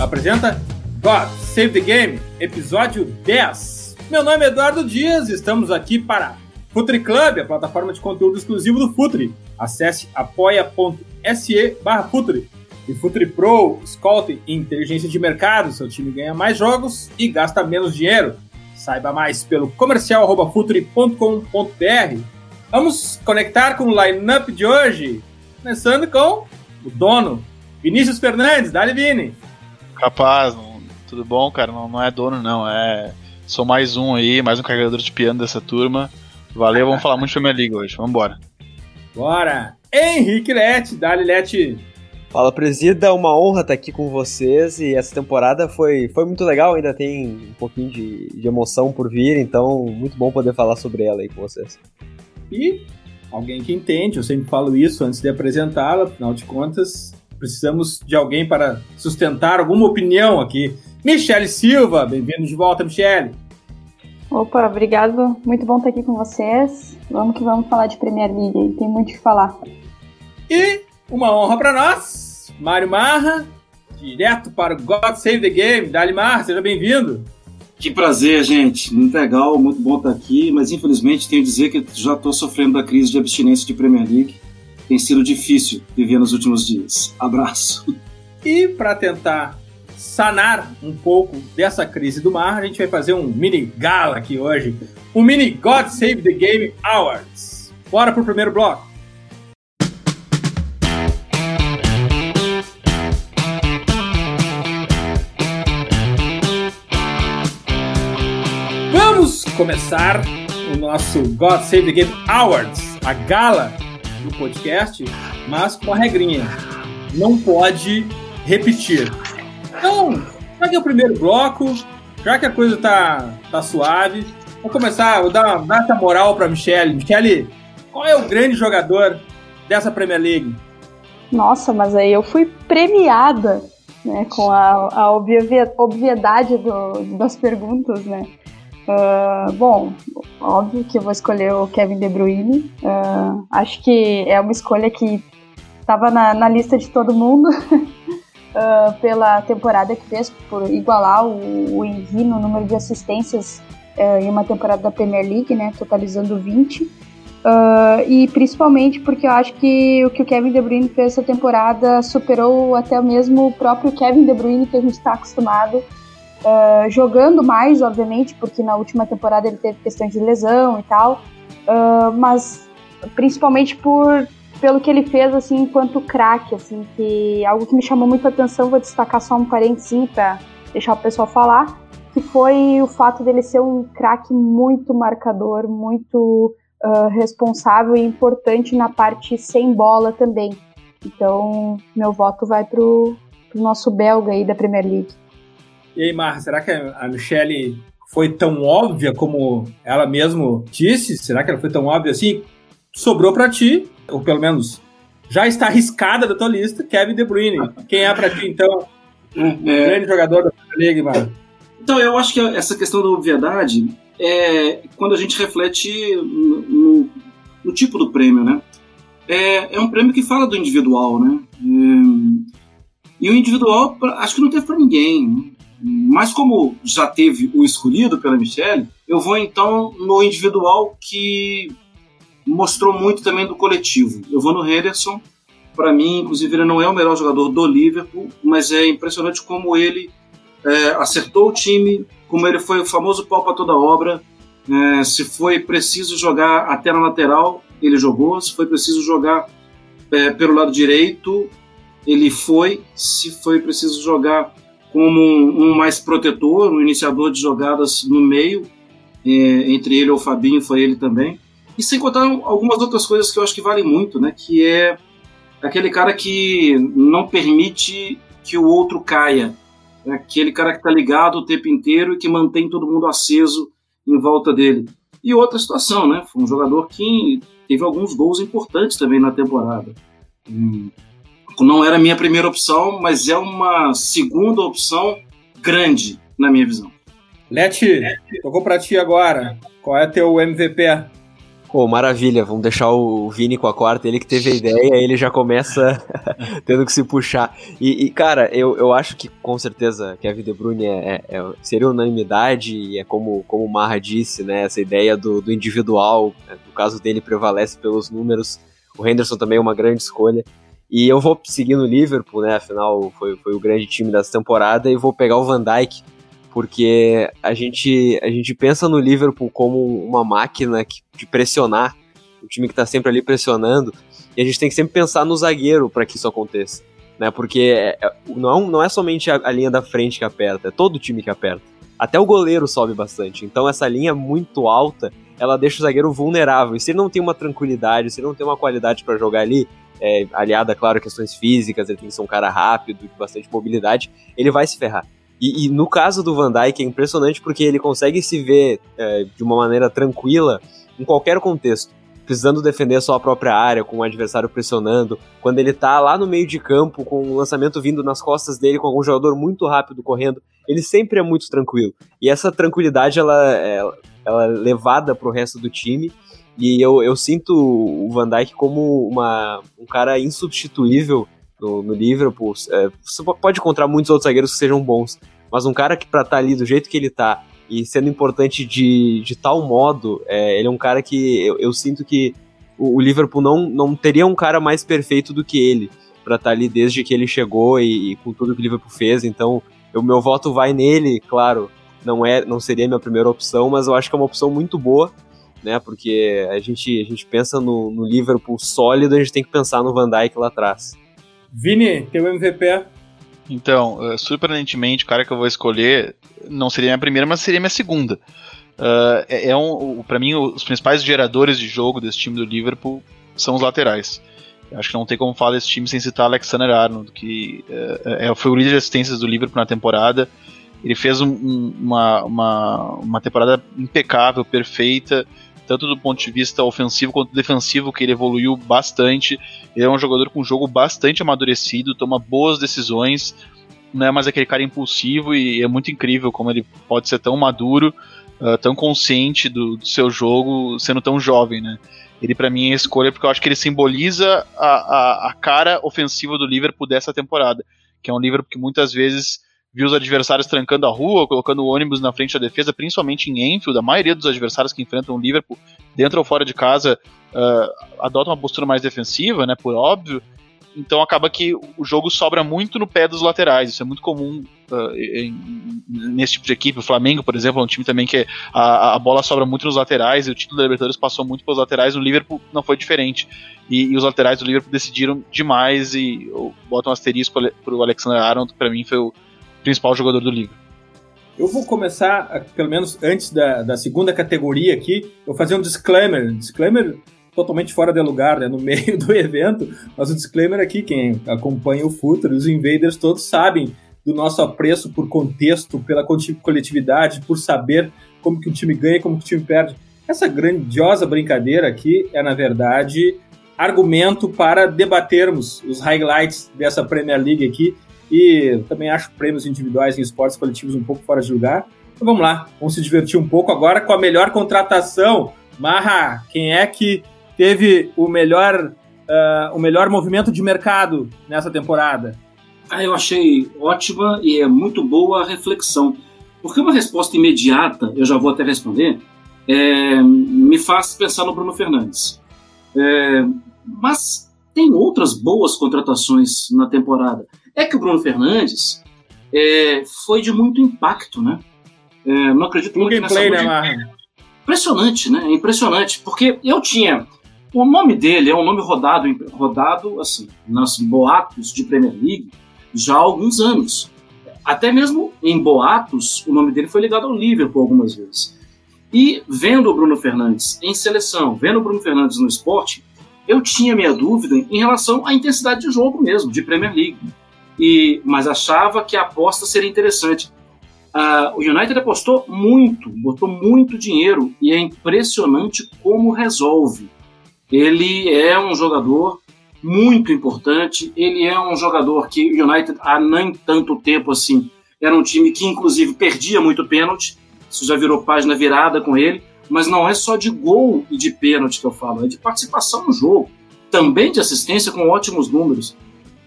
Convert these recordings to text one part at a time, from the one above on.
apresenta God Save the Game, episódio 10. Meu nome é Eduardo Dias e estamos aqui para Futuri Club, a plataforma de conteúdo exclusivo do Futuri. Acesse apoia.se barra Futuri. E Futuri Pro, Scouting e Inteligência de Mercado, seu time ganha mais jogos e gasta menos dinheiro. Saiba mais pelo comercial.futuri.com.br. Vamos conectar com o line-up de hoje, começando com o dono, Vinícius Fernandes, dali Vini. Rapaz, não, tudo bom, cara? Não, não é dono, não. É. Sou mais um aí, mais um carregador de piano dessa turma. Valeu, vamos falar muito de Premier League hoje. Vambora. Bora! Henrique Lete, dali Lete. Fala, presida, uma honra estar aqui com vocês e essa temporada foi, foi muito legal, ainda tem um pouquinho de, de emoção por vir, então muito bom poder falar sobre ela aí com vocês. E alguém que entende, eu sempre falo isso antes de apresentá-la, afinal de contas, precisamos de alguém para sustentar alguma opinião aqui. Michele Silva, bem-vindo de volta, Michele. Opa, obrigado. Muito bom estar aqui com vocês. Vamos que vamos falar de Premier League, tem muito o que falar. E uma honra para nós, Mário Marra, direto para o God Save the Game. Dali Marra, seja bem-vindo. Que prazer, gente. Muito legal, muito bom estar aqui, mas infelizmente tenho que dizer que já estou sofrendo da crise de abstinência de Premier League. Tem sido difícil viver nos últimos dias. Abraço. E para tentar sanar um pouco dessa crise do mar, a gente vai fazer um mini gala aqui hoje. Um mini God Save the Game Awards. Bora pro primeiro bloco. Vamos começar o nosso God Save the Game Awards, a gala do podcast, mas com a regrinha. Não pode repetir. Então, já que é o primeiro bloco, já que a coisa tá, tá suave, vou começar, vou dar, dar essa moral para Michele. Michele, qual é o grande jogador dessa Premier League? Nossa, mas aí eu fui premiada né, com a, a obviedade do, das perguntas, né? Uh, bom, óbvio que eu vou escolher o Kevin De Bruyne. Uh, acho que é uma escolha que estava na, na, lista de todo mundo uh, pela temporada que fez, por igualar o, o Henry no número de assistências em uma temporada da Premier League, né, totalizando 20. e principalmente porque eu acho que o que o Kevin De Bruyne fez essa temporada superou até mesmo o próprio Kevin De Bruyne que a gente está acostumado Uh, jogando mais, obviamente, porque na última temporada ele teve questões de lesão e tal, uh, mas principalmente por pelo que ele fez assim enquanto craque, assim, que algo que me chamou muita atenção, vou destacar só um parênteses para deixar o pessoal falar, que foi o fato dele ser um craque muito marcador, muito uh, responsável e importante na parte sem bola também. Então, meu voto vai pro, pro nosso belga aí da Premier League. E aí, Mar, será que a Michelle foi tão óbvia como ela mesmo disse? Será que ela foi tão óbvia assim? Sobrou para ti, ou pelo menos já está arriscada da tua lista, Kevin De Bruyne. Quem é para ti, então, o, é. grande jogador da Premier League? Então, eu acho que essa questão da obviedade é quando a gente reflete no, no, no tipo do prêmio, né? É, é, um prêmio que fala do individual, né? É, e o individual, acho que não teve para ninguém. Né? Mas como já teve o escolhido pela Michelle, eu vou então no individual que mostrou muito também do coletivo. Eu vou no Henderson. Para mim, inclusive, ele não é o melhor jogador do Liverpool, mas é impressionante como ele é, acertou o time, como ele foi o famoso pau para toda obra. É, se foi preciso jogar até na lateral, ele jogou. Se foi preciso jogar é, pelo lado direito, ele foi. Se foi preciso jogar como um, um, mais protetor, um iniciador de jogadas no meio, é, entre ele e o Fabinho foi ele também. E sem contar algumas outras coisas que eu acho que valem muito, né? Que é aquele cara que não permite que o outro caia. É aquele cara que está ligado o tempo inteiro e que mantém todo mundo aceso em volta dele. E outra situação, né? Foi um jogador que teve alguns gols importantes também na temporada. Hum não era a minha primeira opção, mas é uma segunda opção grande, na minha visão. Leti, tocou para ti agora. Qual é teu MVP? Pô, maravilha, vamos deixar o Vini com a quarta, ele que teve a ideia, ele já começa tendo que se puxar. E, e, cara, eu, eu acho que com certeza Kevin De Bruyne é, é, é seria unanimidade, e é como, como o Marra disse, né, essa ideia do, do individual, né, no caso dele prevalece pelos números, o Henderson também é uma grande escolha. E eu vou seguir no Liverpool, né, afinal foi, foi o grande time dessa temporada, e vou pegar o Van Dijk, porque a gente, a gente pensa no Liverpool como uma máquina que, de pressionar, um time que está sempre ali pressionando, e a gente tem que sempre pensar no zagueiro para que isso aconteça, né? Porque é, é, não, não é somente a, a, linha da frente que aperta, é todo o time que aperta. Até o goleiro sobe bastante. Então essa linha muito alta, ela deixa o zagueiro vulnerável. E se ele não tem uma tranquilidade, se ele não tem uma qualidade para jogar ali, é, aliada, claro, a questões físicas, ele tem que ser um cara rápido, de bastante mobilidade, ele vai se ferrar. E, e, no caso do Van Dijk é impressionante porque ele consegue se ver é, de uma maneira tranquila em qualquer contexto. Precisando defender sua própria área, com o adversário pressionando, quando ele tá lá no meio de campo, com o lançamento vindo nas costas dele, com algum jogador muito rápido correndo, ele sempre é muito tranquilo. E essa tranquilidade, ela, ela, ela é levada pro resto do time, e eu, eu sinto o Van Dijk como uma, um cara insubstituível no, no Liverpool. É, você pode encontrar muitos outros zagueiros que sejam bons, mas um cara que pra estar tá ali do jeito que ele tá e sendo importante de, de tal modo, é, ele é um cara que eu, eu sinto que o, o, Liverpool não, não teria um cara mais perfeito do que ele para estar tá ali desde que ele chegou e, e, com tudo que o Liverpool fez. Então, o meu voto vai nele, claro. Não é, não seria a minha primeira opção, mas eu acho que é uma opção muito boa, né? Porque a gente, a gente pensa no, no Liverpool sólido, a gente tem que pensar no Van Dijk lá atrás. Vini, teu MVP? Então, uh, surpreendentemente, o cara que eu vou escolher não seria minha primeira, mas seria minha segunda. Uh, é, é um, para mim, os principais geradores de jogo desse time do Liverpool são os laterais. Acho que não tem como falar desse time sem citar Alexander Arnold, que uh, foi o líder de assistências do Liverpool na temporada. Ele fez um, uma, uma, uma temporada impecável, perfeita tanto do ponto de vista ofensivo quanto defensivo, que ele evoluiu bastante. Ele é um jogador com um jogo bastante amadurecido, toma boas decisões, não é mais aquele cara impulsivo e é muito incrível como ele pode ser tão maduro, uh, tão consciente do, do, seu jogo, sendo tão jovem, né? Ele para mim é escolha porque eu acho que ele simboliza a, a, a cara ofensiva do Liverpool dessa temporada, que é um Liverpool que muitas vezes viu os adversários trancando a rua, colocando ônibus na frente da defesa, principalmente em Enfield. A maioria dos adversários que enfrentam o Liverpool, dentro ou fora de casa, uh, adota uma postura mais defensiva, né, por óbvio. Então acaba que o jogo sobra muito no pé dos laterais. Isso é muito comum uh, em, nesse tipo de equipe. O Flamengo, por exemplo, é um time também que a, a bola sobra muito nos laterais e o título da Libertadores passou muito pelos laterais. O Liverpool não foi diferente. E, e os laterais do Liverpool decidiram demais e botam um asterisco para o Alexander Arnold, para mim foi o, principal jogador do livro. Eu vou começar, pelo menos antes da, da segunda categoria aqui, vou fazer um disclaimer. Disclaimer totalmente fora de lugar, né, no meio do evento, mas o disclaimer aqui, quem acompanha o Futuro, os invaders todos sabem do nosso apreço por contexto, pela coletividade, por saber como que o time ganha e como que o time perde. Essa grandiosa brincadeira aqui é, na verdade, argumento para debatermos os highlights dessa Premier League aqui e também acho prêmios individuais em esportes coletivos um pouco fora de lugar. Então vamos lá, vamos se divertir um pouco agora com a melhor contratação. Marra, quem é que teve o melhor, uh, o melhor movimento de mercado nessa temporada? Ah, eu achei ótima e é muito boa a reflexão. Porque uma resposta imediata, eu já vou até responder, é, me faz pensar no Bruno Fernandes. É, mas tem outras boas contratações na temporada. É que o Bruno Fernandes é, foi de muito impacto, né? É, não acredito muito nessa play, né, Impressionante, né? Impressionante, porque eu tinha o nome dele é um nome rodado, rodado assim, nas boatos de Premier League já há alguns anos. Até mesmo em boatos, o nome dele foi ligado ao Liverpool algumas vezes. E vendo o Bruno Fernandes em seleção, vendo o Bruno Fernandes no esporte, eu tinha minha dúvida em relação à intensidade de jogo mesmo, de Premier League e, mas achava que a aposta seria interessante. Uh, o United apostou muito, botou muito dinheiro e é impressionante como resolve. Ele é um jogador muito importante, ele é um jogador que o United há nem tanto tempo assim era um time que inclusive perdia muito pênalti, isso já virou página virada com ele, mas não é só de gol e de pênalti que eu falo, é de participação no jogo, também de assistência com ótimos números.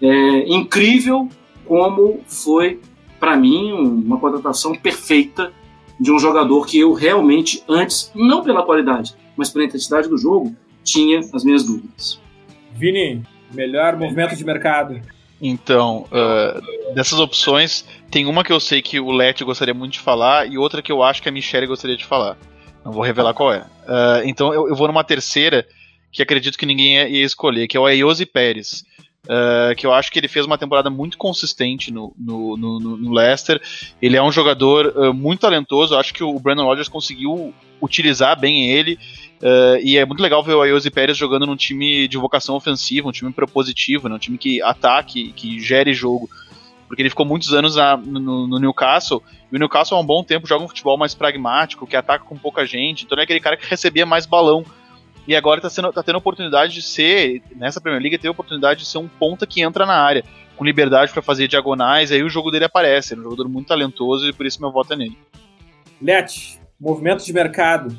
É incrível como foi, para mim, uma contratação perfeita de um jogador que eu realmente, antes, não pela qualidade, mas pela intensidade do jogo, tinha as minhas dúvidas. Vini, melhor movimento de mercado. Então, uh, dessas opções, tem uma que eu sei que o Let gostaria muito de falar e outra que eu acho que a Michelle gostaria de falar. Não vou revelar qual é. Uh, então eu, eu, vou numa terceira que acredito que ninguém ia, ia escolher, que é o Ayosi Pérez. Uh, que eu acho que ele fez uma temporada muito consistente no, no, no, no Leicester. Ele é um jogador uh, muito talentoso. Eu acho que o Brandon Rodgers conseguiu utilizar bem ele. Uh, e é muito legal ver o Ayosi Pérez jogando num time de vocação ofensiva, um time propositivo, né, um time que ataque, que gere jogo. Porque ele ficou muitos anos na, no, Newcastle, e o Newcastle há um bom tempo joga um futebol mais pragmático, que ataca com pouca gente, então é aquele cara que recebia mais balão e agora está tá tendo a oportunidade de ser, nessa Premier League, ter a oportunidade de ser um ponta que entra na área, com liberdade para fazer diagonais, aí o jogo dele aparece. Ele é um jogador muito talentoso e por isso meu voto é nele. Let, movimento de mercado.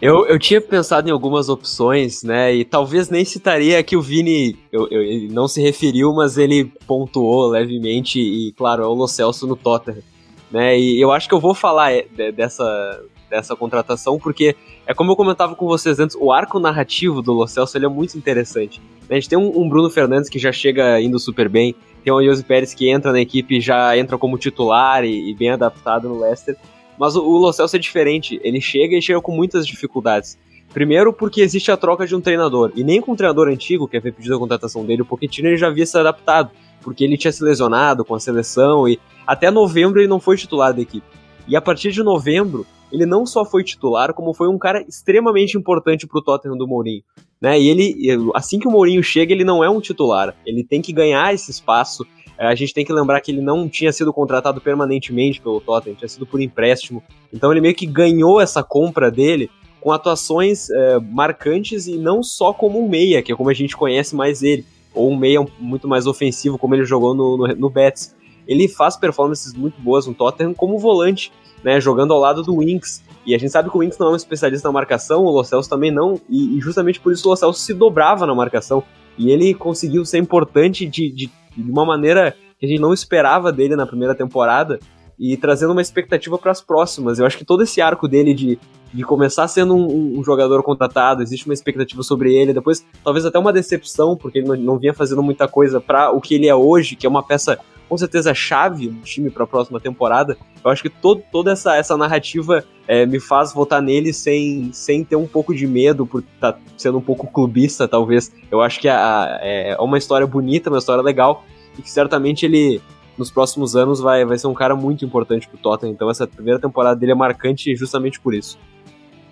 Eu, eu tinha pensado em algumas opções, né? E talvez nem citaria que o Vini eu, eu, ele não se referiu, mas ele pontuou levemente, e claro, é o Lo Celso no Tottenham. Né, e eu acho que eu vou falar é, dessa, dessa contratação, porque é como eu comentava com vocês antes, o arco narrativo do Lo Celso ele é muito interessante. A gente tem um, um, Bruno Fernandes que já chega indo super bem, tem o Jose Pérez que entra na equipe já entra como titular e, e bem adaptado no Leicester, mas o, o Lo Celso é diferente, ele chega e chega com muitas dificuldades. Primeiro porque existe a troca de um treinador, e nem com um treinador antigo, que havia pedido a contratação dele, o Pochettino ele já havia se adaptado, porque ele tinha se lesionado com a seleção e até novembro ele não foi titular da equipe. E a partir de novembro, ele não só foi titular, como foi um cara extremamente importante pro Tottenham do Mourinho. Né? E ele, assim que o Mourinho chega, ele não é um titular. Ele tem que ganhar esse espaço. É, a gente tem que lembrar que ele não tinha sido contratado permanentemente pelo Tottenham, tinha sido por empréstimo. Então ele meio que ganhou essa compra dele com atuações é, marcantes e não só como um meia, que é como a gente conhece mais ele, ou um meia muito mais ofensivo, como ele jogou no, no, no Betis. Ele faz performances muito boas no Tottenham como volante né, jogando ao lado do Winks. E a gente sabe que o Winks não é um especialista na marcação, o Lo também não, e, e justamente por isso o Lo se dobrava na marcação. E ele conseguiu ser importante de, de, de uma maneira que a gente não esperava dele na primeira temporada e trazendo uma expectativa para as próximas. Eu acho que todo esse arco dele de, de começar sendo um, um, jogador contratado, existe uma expectativa sobre ele, depois talvez até uma decepção, porque ele não, não vinha fazendo muita coisa para o que ele é hoje, que é uma peça com certeza chave do time para a próxima temporada. Eu acho que todo, toda essa, essa narrativa é, me faz votar nele sem, sem ter um pouco de medo por estar tá sendo um pouco clubista, talvez. Eu acho que a, é, é uma história bonita, uma história legal e que certamente ele nos próximos anos vai, vai ser um cara muito importante pro Tottenham. Então essa primeira temporada dele é marcante justamente por isso.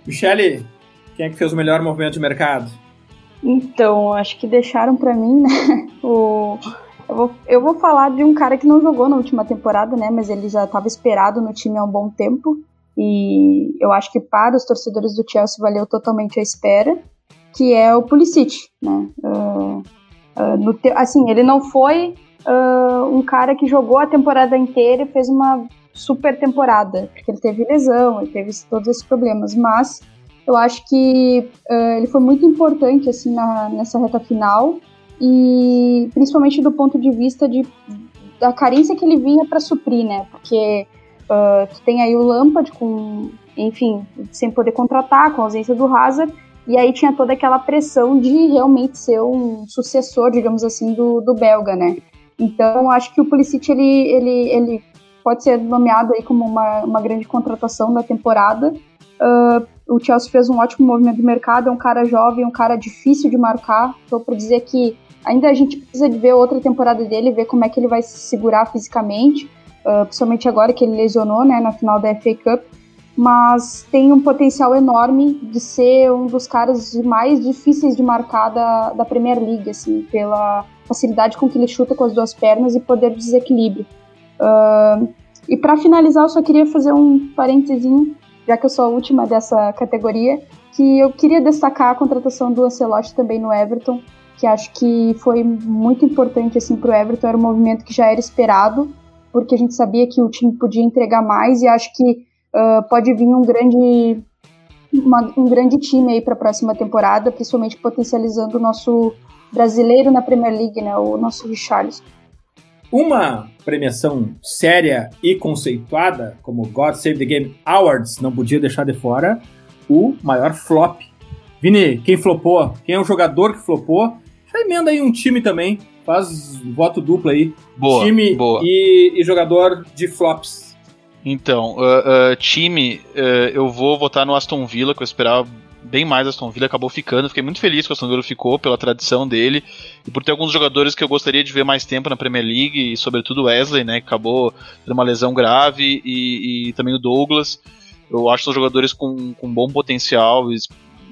Michele, quem é que fez o melhor movimento de mercado? Então, acho que deixaram para mim, né, o eu vou, eu vou falar de um cara que não jogou na última temporada, né? Mas ele já estava esperado no time há um bom tempo. E eu acho que para os torcedores do Chelsea valeu totalmente a espera, que é o Pulisic, né? Uh, uh, te, assim, ele não foi uh, um cara que jogou a temporada inteira e fez uma super temporada, porque ele teve lesão, ele teve todos esses problemas, mas eu acho que ele foi muito importante assim na, nessa reta final e principalmente do ponto de vista de, da carência que ele vinha para suprir, né? Porque uh, tu tem aí o Lampard com, enfim, sem poder contratar, com a ausência do Hazard, e aí tinha toda aquela pressão de realmente ser um sucessor, digamos assim, do, do belga, né? Então, acho que o Pulisic, ele, ele, ele pode ser nomeado aí como uma, uma grande contratação da temporada. Uh, o Chelsea fez um ótimo movimento de mercado, é um cara jovem, um cara difícil de marcar. Estou para dizer que Ainda a gente precisa de ver outra temporada dele, ver como é que ele vai se segurar fisicamente, uh, principalmente agora que ele lesionou, né, na final da FA Cup. Mas tem um potencial enorme de ser um dos caras mais difíceis de marcar da, da Premier League, assim, pela facilidade com que ele chuta com as duas pernas e poder de desequilíbrio. Uh, e para finalizar, eu só queria fazer um parênteses, já que eu sou a última dessa categoria, que eu queria destacar a contratação do Ancelotti também no Everton que acho que foi muito importante assim para o Everton, era um movimento que já era esperado, porque a gente sabia que o time podia entregar mais e acho que uh, pode vir um grande uma, um grande time aí para a próxima temporada, principalmente potencializando o nosso brasileiro na Premier League, né, o nosso Richarlison. Uma premiação séria e conceituada, como God Save the Game Awards, não podia deixar de fora o maior flop. Vini, quem flopou? Quem é o jogador que flopou? Já emenda aí um time também, faz voto duplo aí. Boa, time boa. E, e jogador de flops. Então, uh, uh, time, uh, eu vou votar no Aston Villa, que eu esperava bem mais Aston Villa, acabou ficando. Fiquei muito feliz que o Aston Villa ficou pela tradição dele e por ter alguns jogadores que eu gostaria de ver mais tempo na Premier League, e sobretudo o Wesley, né, que acabou tendo uma lesão grave, e, e também o Douglas. Eu acho que são jogadores com, com bom potencial,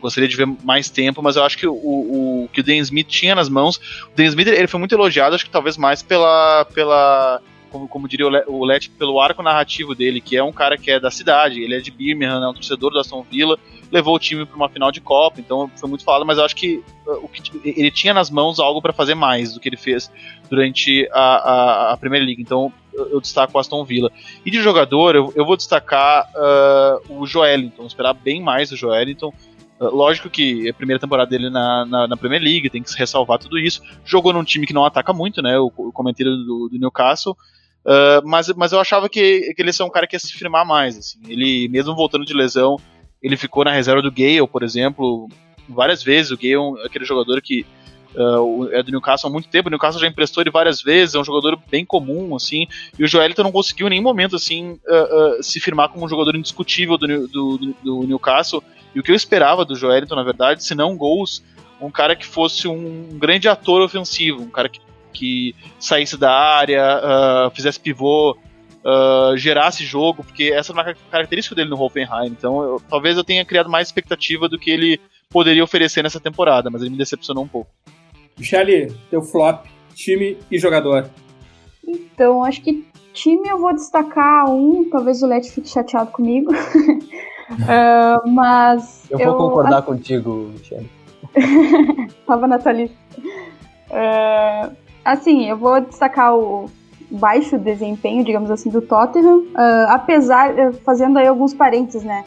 gostaria de ver mais tempo, mas eu acho que o, o, que o Dan Smith tinha nas mãos. O Dan Smith ele foi muito elogiado, acho que talvez mais pela. pela como, como diria o Let, pelo arco narrativo dele, que é um cara que é da cidade, ele é de Birmingham, é um torcedor do Aston Villa, levou o time para uma final de Copa, então foi muito falado, mas eu acho que, uh, o que ele tinha nas mãos algo para fazer mais do que ele fez durante a, a, a Premier League, então eu, destaco o Aston Villa. E de jogador, eu, eu vou destacar uh, o Joelinton, esperar bem mais do Joelinton, Lógico que a primeira temporada dele na, na, na, Premier League, tem que ressalvar tudo isso. Jogou num time que não ataca muito, né? O, comentário do, do Newcastle. Uh, mas, mas eu achava que, que ele é um cara que ia se firmar mais. Assim. Ele, mesmo voltando de lesão, ele ficou na reserva do Gale, por exemplo, várias vezes. O Gale é aquele jogador que uh, é do Newcastle há muito tempo. O Newcastle já emprestou ele várias vezes, é um jogador bem comum, assim. E o Joelito não conseguiu em nenhum momento, assim, uh, se firmar como um jogador indiscutível do, do, do, Newcastle. E o que eu esperava do Joelito, na verdade, se não gols, um cara que fosse um grande ator ofensivo, um cara que, que saísse da área, fizesse pivô, uh, gerasse jogo, porque essa é uma característica dele no Hoffenheim. Então, eu, talvez eu tenha criado mais expectativa do que ele poderia oferecer nessa temporada, mas ele me decepcionou um pouco. Michele, teu flop, time e jogador. Então, acho que time eu vou destacar um, talvez o Let fique chateado comigo. uh, mas. Eu vou eu, concordar a... contigo, Michele. Tava na tua lista. Uh, assim, eu vou destacar o baixo desempenho, digamos assim, do Tottenham, uh, apesar, uh, fazendo aí alguns parênteses, né?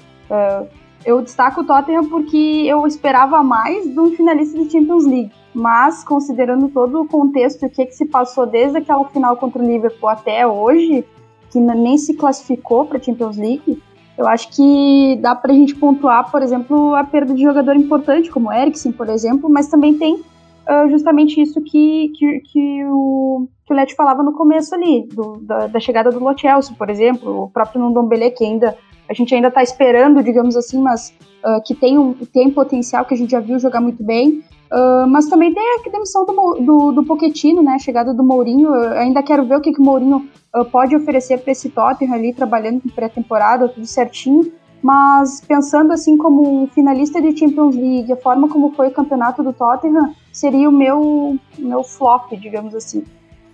Eu destaco o Tottenham porque eu esperava mais de um finalista de Champions League, mas considerando todo o contexto e o que, que se passou desde aquela final contra o Liverpool até hoje, que nem se classificou para a Champions League, eu acho que dá para a gente pontuar, por exemplo, a perda de jogador importante, como o Eriksen, por exemplo, mas também tem uh, justamente isso que, que, que o, que o Leti falava no começo ali, do, da, da, chegada do Lo por exemplo, o próprio Ndombele, que ainda a gente ainda está esperando, digamos assim, mas uh, que tem, um, tem potencial, que a gente já viu jogar muito bem. Uh, mas também tem a demissão do, do, do né? A chegada do Mourinho. Eu ainda quero ver o que, que o Mourinho uh, pode oferecer para esse Tottenham ali, trabalhando com pré-temporada, tudo certinho. Mas pensando assim como um finalista de Champions League, a forma como foi o campeonato do Tottenham seria o meu, meu flop, digamos assim.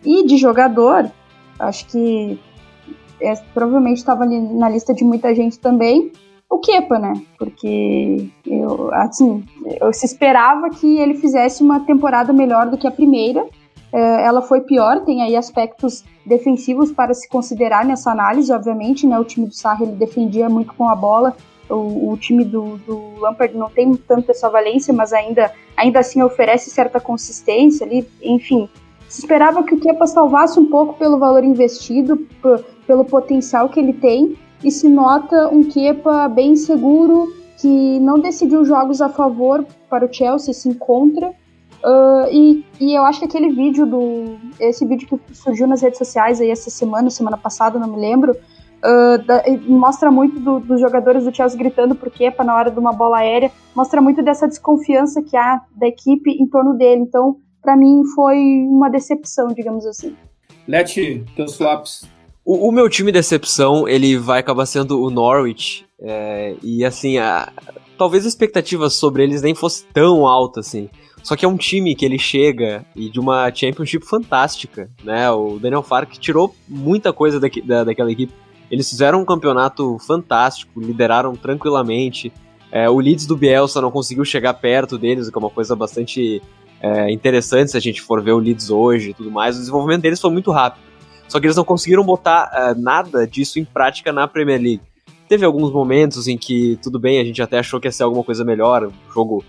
E de jogador, acho que é, provavelmente estava na lista de muita gente também, o Kepa, né? Porque eu, assim, eu se esperava que ele fizesse uma temporada melhor do que a primeira. É, ela foi pior, tem aí aspectos defensivos para se considerar nessa análise, obviamente, né? O time do Sarri ele defendia muito com a bola. O, o time do, do Lampard não tem tanto essa valência, mas ainda, ainda assim oferece certa consistência ali. Enfim, se esperava que o Kepa salvasse um pouco pelo valor investido, pelo potencial que ele tem, e se nota um Kepa bem seguro, que não decidiu jogos a favor para o Chelsea, se encontra. Uh, e, e eu acho que aquele vídeo do. Esse vídeo que surgiu nas redes sociais aí essa semana, semana passada, não me lembro, uh, da, mostra muito do, dos jogadores do Chelsea gritando por Kepa na hora de uma bola aérea, mostra muito dessa desconfiança que há da equipe em torno dele. Então, para mim, foi uma decepção, digamos assim. Leti, teus flops. O, o, meu time decepção, ele vai acabar sendo o Norwich. É, e assim, a, talvez a expectativa sobre eles nem fosse tão alta assim. Só que é um time que ele chega e de uma championship fantástica, né? O Daniel Fark tirou muita coisa daqui, da, daquela equipe. Eles fizeram um campeonato fantástico, lideraram tranquilamente. É, o Leeds do Bielsa não conseguiu chegar perto deles, o que é uma coisa bastante é, interessante se a gente for ver o Leeds hoje e tudo mais. O desenvolvimento deles foi muito rápido. Só que eles não conseguiram botar uh, nada disso em prática na Premier League. teve alguns momentos em que, tudo bem, a gente até achou que ia ser alguma coisa melhor. O jogo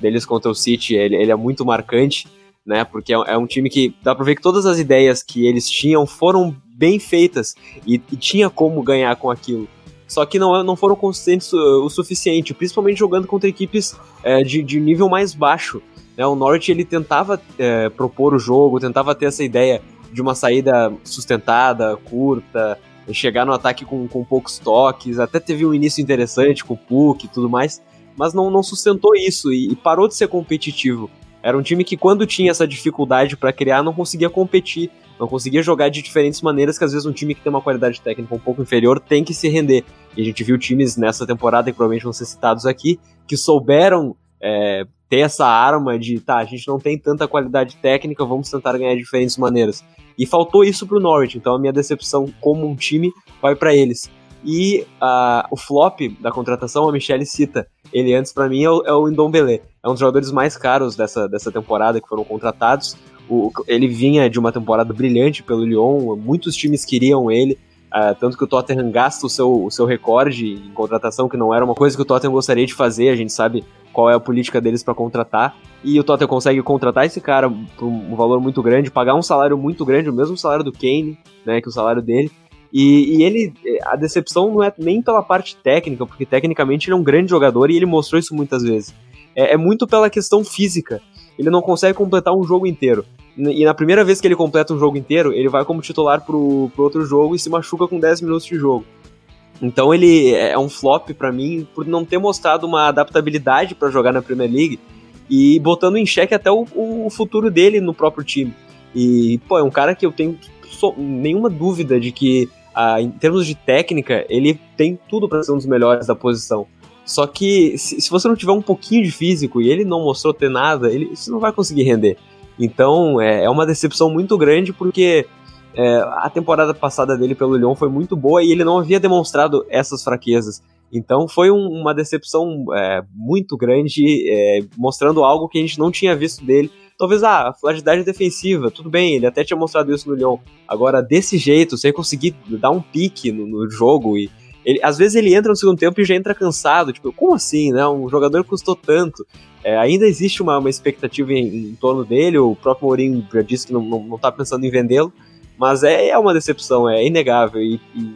deles contra o City, ele, ele é muito marcante, né? Porque é, é, um time que dá pra ver que todas as ideias que eles tinham foram bem feitas e, e tinha como ganhar com aquilo. Só que não, não foram consistentes o, o suficiente, principalmente jogando contra equipes é, de, de nível mais baixo. Né? O Norwich ele tentava é, propor o jogo, tentava ter essa ideia de uma saída sustentada, curta, chegar no ataque com, com poucos toques, até teve um início interessante com o Puck e tudo mais, mas não, não sustentou isso e, e parou de ser competitivo. Era um time que, quando tinha essa dificuldade para criar, não conseguia competir, não conseguia jogar de diferentes maneiras que às vezes um time que tem uma qualidade técnica um pouco inferior tem que se render. E a gente viu times nessa temporada, que provavelmente vão ser citados aqui, que souberam é, ter essa arma de, tá, a gente não tem tanta qualidade técnica, vamos tentar ganhar de diferentes maneiras. E faltou isso pro Norwich, então a minha decepção como um time vai para eles. E uh, o flop da contratação, a Michelle cita, ele antes para mim é o, é o. É um dos jogadores mais caros dessa, dessa temporada que foram contratados. O, ele vinha de uma temporada brilhante pelo Lyon, muitos times queriam ele. Uh, tanto que o Tottenham gasta o seu, o seu recorde em contratação, que não era uma coisa que o Tottenham gostaria de fazer, a gente sabe qual é a política deles para contratar. E o Tottenham consegue contratar esse cara por um valor muito grande, pagar um salário muito grande, o mesmo salário do Kane, né, que o salário dele. E, e, ele, a decepção não é nem pela parte técnica, porque tecnicamente ele é um grande jogador e ele mostrou isso muitas vezes. É, é muito pela questão física. Ele não consegue completar um jogo inteiro. E na primeira vez que ele completa um jogo inteiro, ele vai como titular pro, pro outro jogo e se machuca com 10 minutos de jogo. Então ele é um flop para mim por não ter mostrado uma adaptabilidade para jogar na Premier League e botando em xeque até o, o, futuro dele no próprio time. E, pô, é um cara que eu tenho so, nenhuma dúvida de que, ah, em termos de técnica, ele tem tudo para ser um dos melhores da posição. Só que se, se, você não tiver um pouquinho de físico e ele não mostrou ter nada, ele, você não vai conseguir render. Então é, é uma decepção muito grande porque é, a temporada passada dele pelo Lyon foi muito boa e ele não havia demonstrado essas fraquezas. Então foi um, uma decepção é, muito grande, é, mostrando algo que a gente não tinha visto dele. Talvez, ah, a fragilidade defensiva, tudo bem, ele até tinha mostrado isso no Lyon. Agora, desse jeito, sem conseguir dar um pique no, no jogo e ele, às vezes ele entra no segundo tempo e já entra cansado. Tipo, como assim, né? Um jogador custou tanto. É, ainda existe uma, uma expectativa em, em, torno dele. O próprio Mourinho já disse que não, não, não tá pensando em vendê-lo. Mas é, é uma decepção, é inegável. E, e,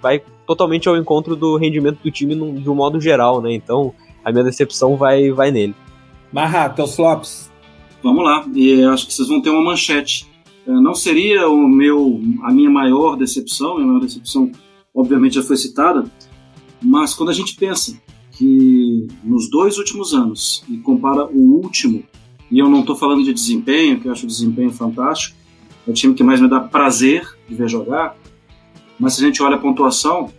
vai totalmente ao encontro do rendimento do time no, de um modo geral, né? Então a minha decepção vai, vai nele. Marra, teus flops. Vamos lá, e acho que vocês vão ter uma manchete. É, não seria o meu, a minha maior decepção, minha maior decepção obviamente já foi citada, mas quando a gente pensa que nos dois últimos anos e compara o último, e eu não estou falando de desempenho, que eu acho o desempenho fantástico, é o time que mais me dá prazer de ver jogar, mas se a gente olha a pontuação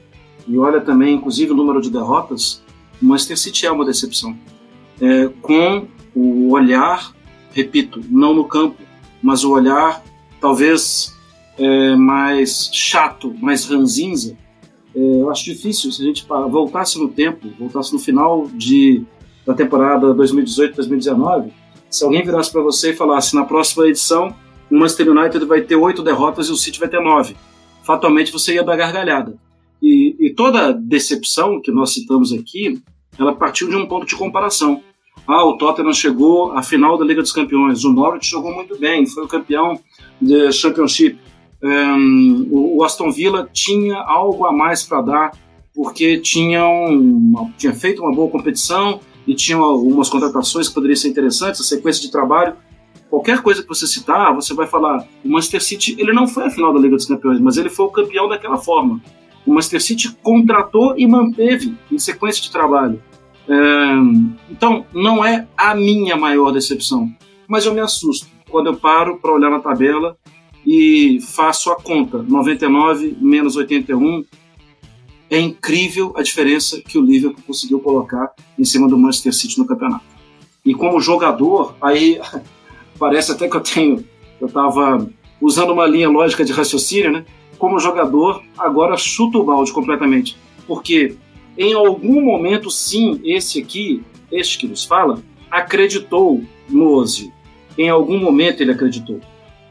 e olha também, inclusive, o número de derrotas, o Manchester City é uma decepção. É, com o olhar, repito, não no campo, mas o olhar talvez é, mais chato, mais ranzinza, é, eu acho difícil se a gente voltasse no tempo, voltasse no final de, da temporada 2018-2019, se alguém virasse para você e falasse na próxima edição o Manchester United vai ter oito derrotas e o City vai ter nove, fatalmente você ia dar gargalhada. E, e toda decepção que nós citamos aqui, ela partiu de um ponto de comparação. Ah, o Tottenham chegou à final da Liga dos Campeões, o Norwich jogou muito bem, foi o campeão da Championship. Um, o Aston Villa tinha algo a mais para dar, porque tinha, uma, tinha feito uma boa competição e tinha algumas contratações que poderiam ser interessantes, a sequência de trabalho. Qualquer coisa que você citar, você vai falar: o Manchester City ele não foi a final da Liga dos Campeões, mas ele foi o campeão daquela forma. O Manchester City contratou e manteve em sequência de trabalho. então, não é a minha maior decepção, mas eu me assusto quando eu paro para olhar na tabela e faço a conta: 99 menos 81. É incrível a diferença que o Liverpool conseguiu colocar em cima do Manchester City no campeonato. E como jogador, aí parece até que eu tenho, eu estava usando uma linha lógica de raciocínio, né? Como jogador, agora chuto o balde completamente, porque em algum momento, sim, esse aqui, este que nos fala, acreditou no Ozil. Em algum momento ele acreditou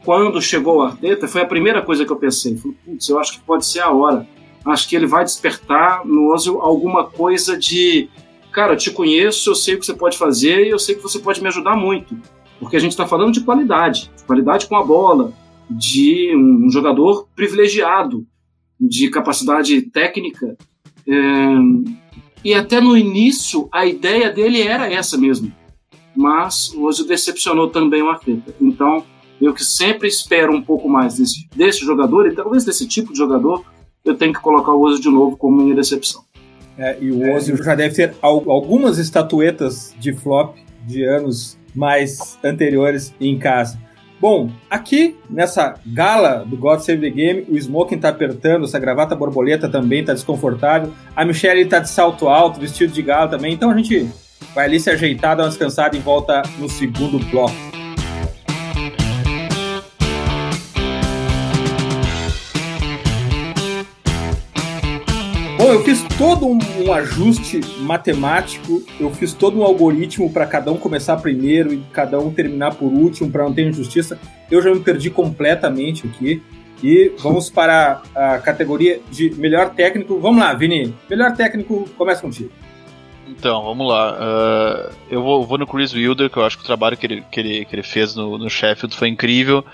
quando chegou o Arteta, foi a primeira coisa que eu pensei. Falei, putz, eu acho que pode ser a hora. acho que ele vai despertar no Ozil alguma coisa de cara, te conheço, eu sei o que você pode fazer e eu sei que você pode me ajudar muito. Porque a gente está falando de qualidade, de qualidade com a bola, de um jogador privilegiado, de capacidade técnica. É... E até no início a ideia dele era essa mesmo. Mas o Ozil decepcionou também o Arteta. Então, eu que sempre espero um pouco mais desse, desse jogador, e talvez desse tipo de jogador, eu tenho que colocar o Ozil de novo como minha decepção. É, e o Ozil já deve ter algumas estatuetas de flop de anos mais anteriores em casa. Bom, aqui nessa gala do God Save the Game, o Smoking tá apertando, essa gravata borboleta também tá desconfortável. A Michelle tá de salto alto, vestido de gala também. Então a gente vai ali se ajeitar, dar uma descansada e volta no segundo bloco. Eu fiz todo um, um, ajuste matemático, eu fiz todo um algoritmo para cada um começar primeiro e cada um terminar por último, para não ter injustiça. Eu já me perdi completamente aqui. E vamos para a categoria de melhor técnico. Vamos lá, Vini. Melhor técnico, começa contigo. Então, vamos lá. Uh, eu vou, vou, no Chris Wilder, que eu acho que o trabalho que ele, que ele, que ele fez no, no Sheffield foi incrível.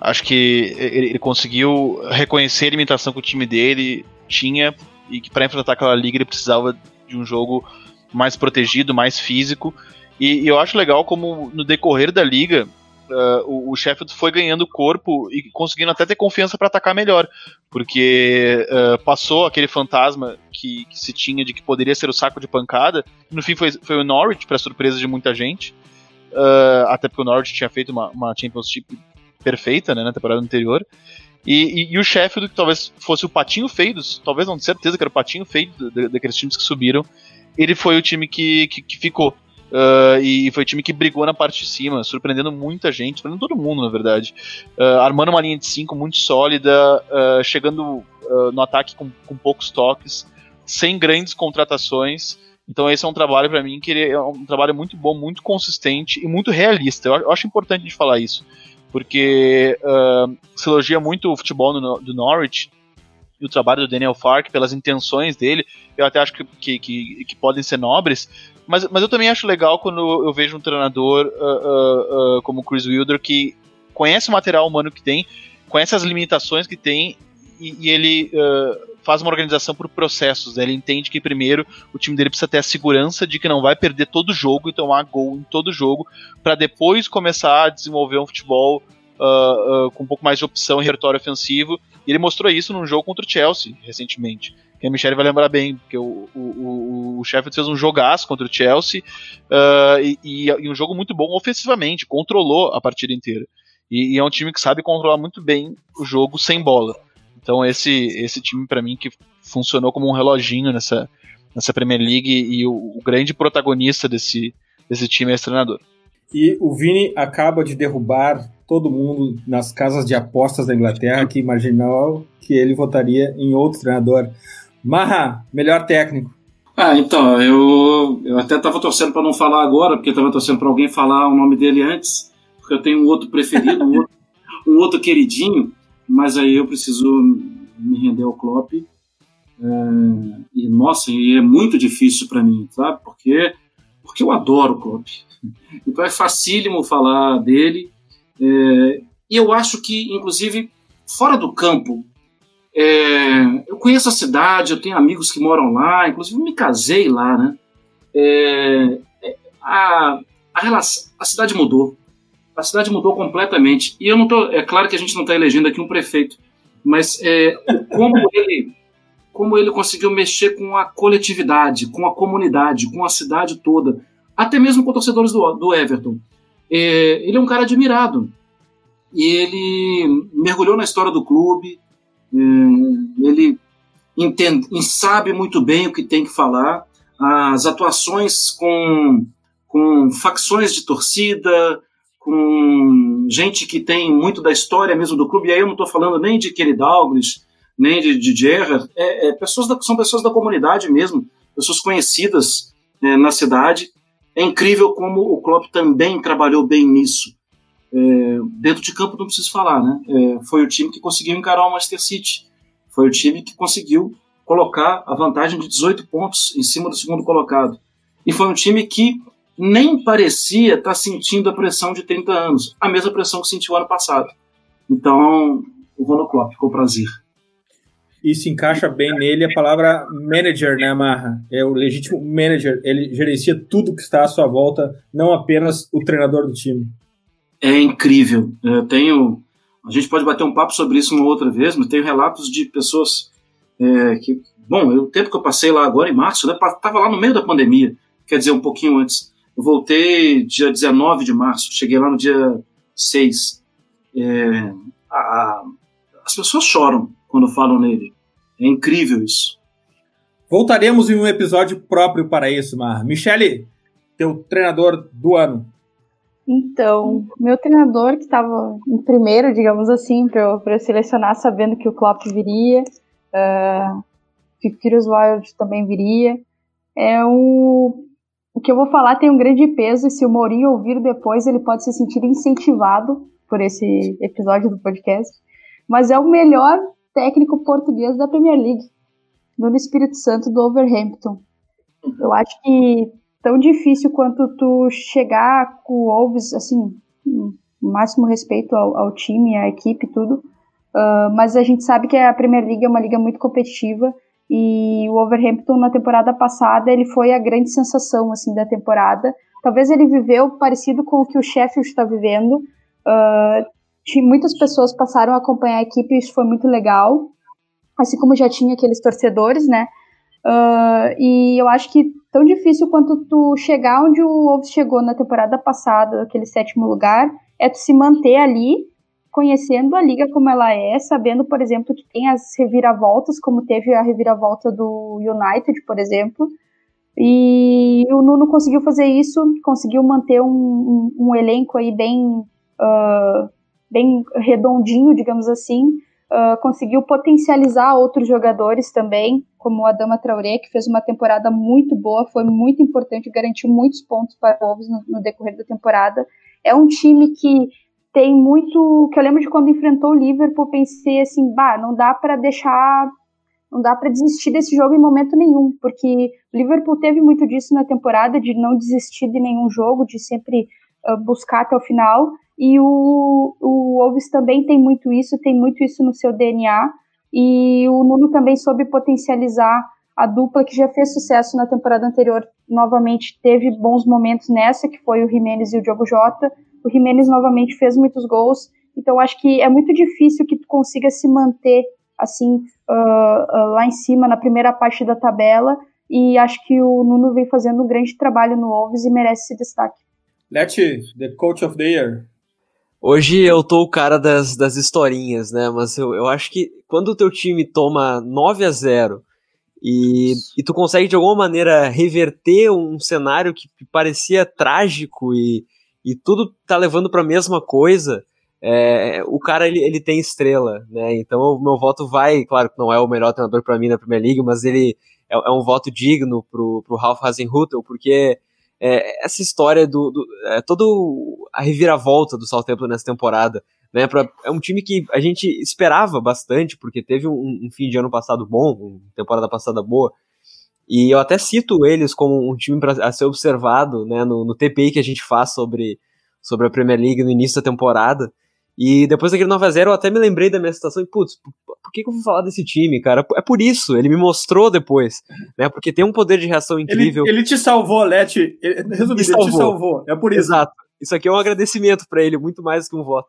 Acho que ele, ele conseguiu reconhecer a limitação que o time dele tinha e que para enfrentar aquela liga ele precisava de um jogo mais protegido, mais físico. E, e eu acho legal como no decorrer da liga uh, o, o Sheffield foi ganhando corpo e conseguindo até ter confiança para atacar melhor, porque uh, passou aquele fantasma que, que, se tinha de que poderia ser o saco de pancada. No fim foi, foi o Norwich, para surpresa de muita gente, uh, até porque o Norwich tinha feito uma, uma Championship perfeita né, na temporada anterior. E, e, e, o Sheffield, que talvez fosse o patinho feio, dos, talvez não, de certeza que era o patinho feio daqueles times que subiram, ele foi o time que, que, que ficou. Uh, e foi o time que brigou na parte de cima, surpreendendo muita gente, surpreendendo todo mundo, na verdade. Uh, armando uma linha de 5 muito sólida, uh, chegando no ataque com, com poucos toques, sem grandes contratações. Então esse é um trabalho para mim que é um trabalho muito bom, muito consistente e muito realista. Eu, acho importante a gente falar isso porque uh, se elogia muito o futebol no, do Norwich e o trabalho do Daniel Fark pelas intenções dele, eu até acho que, que, que, que podem ser nobres, mas, mas eu também acho legal quando eu vejo um treinador uh, uh, como o Chris Wilder que conhece o material humano que tem, conhece as limitações que tem e, e ele faz uma organização por processos. Né? Ele entende que primeiro o time dele precisa ter a segurança de que não vai perder todo o jogo e tomar gol em todo o jogo, para depois começar a desenvolver um futebol uh, uh, com um pouco mais de opção em território ofensivo. E ele mostrou isso num jogo contra o Chelsea recentemente. Que a Michelle vai lembrar bem, porque o, o, o Sheffield fez um jogaço contra o Chelsea uh, e, e, um jogo muito bom ofensivamente, controlou a partida inteira. E, e, é um time que sabe controlar muito bem o jogo sem bola. Então esse esse time para mim que funcionou como um reloginho nessa nessa Premier League e o, o grande protagonista desse desse time é esse treinador. E o Vini acaba de derrubar todo mundo nas casas de apostas da Inglaterra que imaginou que ele votaria em outro treinador. Marra, melhor técnico. Ah, então, eu, eu até estava torcendo para não falar agora, porque estava torcendo para alguém falar o nome dele antes, porque eu tenho um outro preferido, um outro, um outro queridinho, mas aí eu preciso me render ao Klopp. É, e nossa, e é muito difícil para mim, sabe? Porque porque eu adoro o Klopp. Então é facílimo falar dele. É, e eu acho que, inclusive, fora do campo, é, eu conheço a cidade, eu tenho amigos que moram lá, inclusive me casei lá, né? É, é a, a, relação, a cidade mudou a cidade mudou completamente. E eu não tô. É claro que a gente não está elegendo aqui um prefeito, mas é, como ele como ele conseguiu mexer com a coletividade, com a comunidade, com a cidade toda, até mesmo com torcedores do, do Everton. É, ele é um cara admirado. E ele mergulhou na história do clube, é, ele entende, sabe muito bem o que tem que falar. As atuações com, com facções de torcida, com gente que tem muito da história mesmo do clube, e aí eu não estou falando nem de Kelly Dalglish, nem de, de Gerrard, é, é, pessoas da, são pessoas da comunidade mesmo, pessoas conhecidas é, na cidade. É incrível como o Klopp também trabalhou bem nisso. É, dentro de campo não preciso falar, né? É, foi o time que conseguiu encarar o Manchester City. Foi o time que conseguiu colocar a vantagem de 18 pontos em cima do segundo colocado. E foi um time que nem parecia estar tá sentindo a pressão de 30 anos, a mesma pressão que sentiu ano passado. Então, o Ronald Klopp, com prazer. E se encaixa bem nele a palavra manager, né, Marra? É o legítimo manager. Ele gerencia tudo que está à sua volta, não apenas o treinador do time. É incrível. Eu tenho. A gente pode bater um papo sobre isso uma outra vez, mas tenho relatos de pessoas é, que. Bom, o tempo que eu passei lá agora, em março, estava lá no meio da pandemia, quer dizer, um pouquinho antes. Eu voltei dia 19 de março, cheguei lá no dia 6. É, a, a, as pessoas choram quando falam nele. É incrível isso. Voltaremos em um episódio próprio para isso, Mar. Michele, teu treinador do ano. Então, meu treinador que estava em primeiro, digamos assim, para eu, eu, selecionar, sabendo que o Klopp viria, uh, que o Kyrgios Wild também viria, é um o que eu vou falar tem um grande peso e se o Mourinho ouvir depois, ele pode se sentir incentivado por esse episódio do podcast. Mas é o melhor técnico português da Premier League, no Espírito Santo do Overhampton. Eu acho que tão difícil quanto tu chegar com o Wolves, assim, máximo respeito ao, ao time, à equipe, tudo. Uh, mas a gente sabe que a Premier League é uma liga muito competitiva e o Overhampton na temporada passada ele foi a grande sensação assim da temporada. Talvez ele viveu parecido com o que o Sheffield está vivendo. Uh, muitas pessoas passaram a acompanhar a equipe isso foi muito legal. Assim como já tinha aqueles torcedores, né? Uh, e eu acho que tão difícil quanto tu chegar onde o Wolves chegou na temporada passada, aquele sétimo lugar, é tu se manter ali conhecendo a liga como ela é, sabendo, por exemplo, que tem as reviravoltas, como teve a reviravolta do United, por exemplo. E o Nuno conseguiu fazer isso, conseguiu manter um, um, um elenco aí bem, uh, bem redondinho, digamos assim. Uh, conseguiu potencializar outros jogadores também, como o Adama Traoré, que fez uma temporada muito boa, foi muito importante, garantiu muitos pontos para o Wolves no, no decorrer da temporada. É um time que tem muito. que eu lembro de quando enfrentou o Liverpool, pensei assim, bah, não dá para deixar. Não dá para desistir desse jogo em momento nenhum, porque o Liverpool teve muito disso na temporada, de não desistir de nenhum jogo, de sempre uh, buscar até o final. E o, o Wolves também tem muito isso, tem muito isso no seu DNA. E o Nuno também soube potencializar a dupla que já fez sucesso na temporada anterior. Novamente teve bons momentos nessa, que foi o Jimenez e o Diogo Jota. O Jimenez novamente fez muitos gols, então acho que é muito difícil que tu consiga se manter assim uh, uh, lá em cima na primeira parte da tabela. E acho que o Nuno vem fazendo um grande trabalho no Wolves e merece esse destaque. Leti, the coach of the year. Hoje eu tô o cara das, das historinhas, né? Mas eu, eu acho que quando o teu time toma 9 a 0 e, e tu consegue de alguma maneira reverter um cenário que parecia trágico e, e tudo tá levando para a mesma coisa, é, o cara ele, ele tem estrela, né? Então o meu voto vai, claro que não é o melhor treinador para mim na Premier League, mas ele é, é, um voto digno pro, pro Ralph Hasenhutel, porque é, essa história do, do é, todo a reviravolta do Southampton nessa temporada, né? Pra, é um time que a gente esperava bastante, porque teve um, um fim de ano passado bom, uma temporada passada boa, e eu até cito eles como um time para ser observado né, no, no TPI que a gente faz sobre, sobre a Premier League no início da temporada. E depois daquele 9x0 eu até me lembrei da minha situação e, putz, por, por que, que, eu vou falar desse time, cara? É por isso, ele me mostrou depois, né? Porque tem um poder de reação incrível. Ele, ele te salvou, Leti. Resumindo, salvou. ele te salvou. É por isso. Exato. Isso aqui é um agradecimento para ele, muito mais que um voto.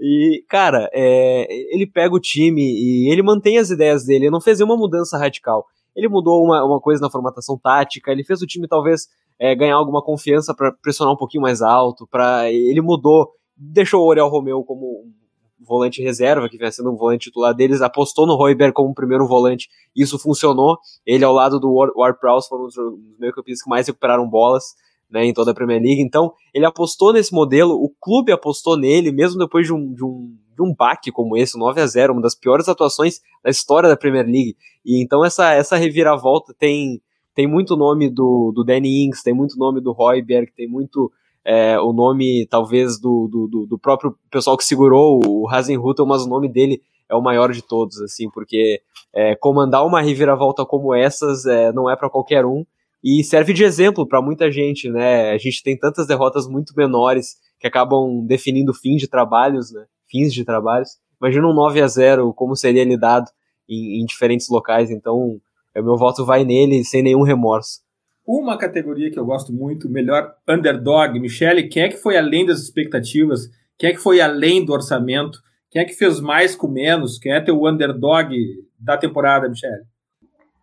E, cara, é, ele pega o time e ele mantém as ideias dele, ele não fez nenhuma mudança radical. Ele mudou uma, uma coisa na formatação tática, ele fez o time talvez é, ganhar alguma confiança para pressionar um pouquinho mais alto, para ele mudou, deixou o Oriol Romeu como um volante reserva, que vinha sendo um volante titular deles, apostou no Royberg como primeiro volante, isso funcionou. Ele ao lado do Ward-Prowse foram os meio-campistas que mais recuperaram bolas. Né, em toda a Premier League. Então, ele apostou nesse modelo, o clube apostou nele, mesmo depois de um, de um de um baque como esse, 9 a 0 uma das piores atuações da história da Premier League. E então essa, essa reviravolta tem, tem muito nome do, do Danny Ings, tem muito nome do Royberg, tem muito é, o nome, talvez, do, do, do, próprio pessoal que segurou o Hasenhutel, mas o nome dele é o maior de todos, assim, porque é, comandar uma reviravolta como essas é, não é para qualquer um e serve de exemplo para muita gente, né? A gente tem tantas derrotas muito menores que acabam definindo fim de trabalhos, né? Fins de trabalhos. Imagina um 9 a 0 como seria lidado em, em diferentes locais, então o meu voto vai nele sem nenhum remorso. Uma categoria que eu gosto muito, melhor underdog. Michele, quem é que foi além das expectativas? Quem é que foi além do orçamento? Quem é que fez mais com menos? Quem é teu underdog da temporada, Michele?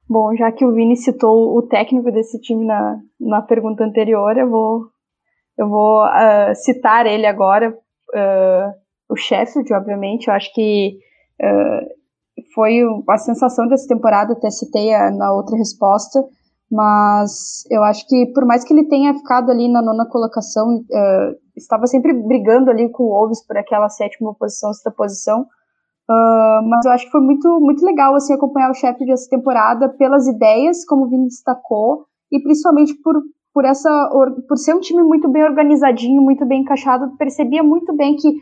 Bom, já que o Vini citou o técnico desse time na, na pergunta anterior, eu vou, eu vou uh, citar ele agora, uh, o Sheffield, obviamente. Eu acho que uh, foi a sensação dessa temporada, até citei a, na outra resposta, mas eu acho que por mais que ele tenha ficado ali na nona colocação, estava sempre brigando ali com o Wolves por aquela sétima posição, sexta posição, Uh, mas eu acho que foi muito, muito legal assim, acompanhar o Sheffield essa temporada pelas ideias, como o Vini destacou, e principalmente por, por, essa, por ser um time muito bem organizadinho, muito bem encaixado. Percebia muito bem que uh,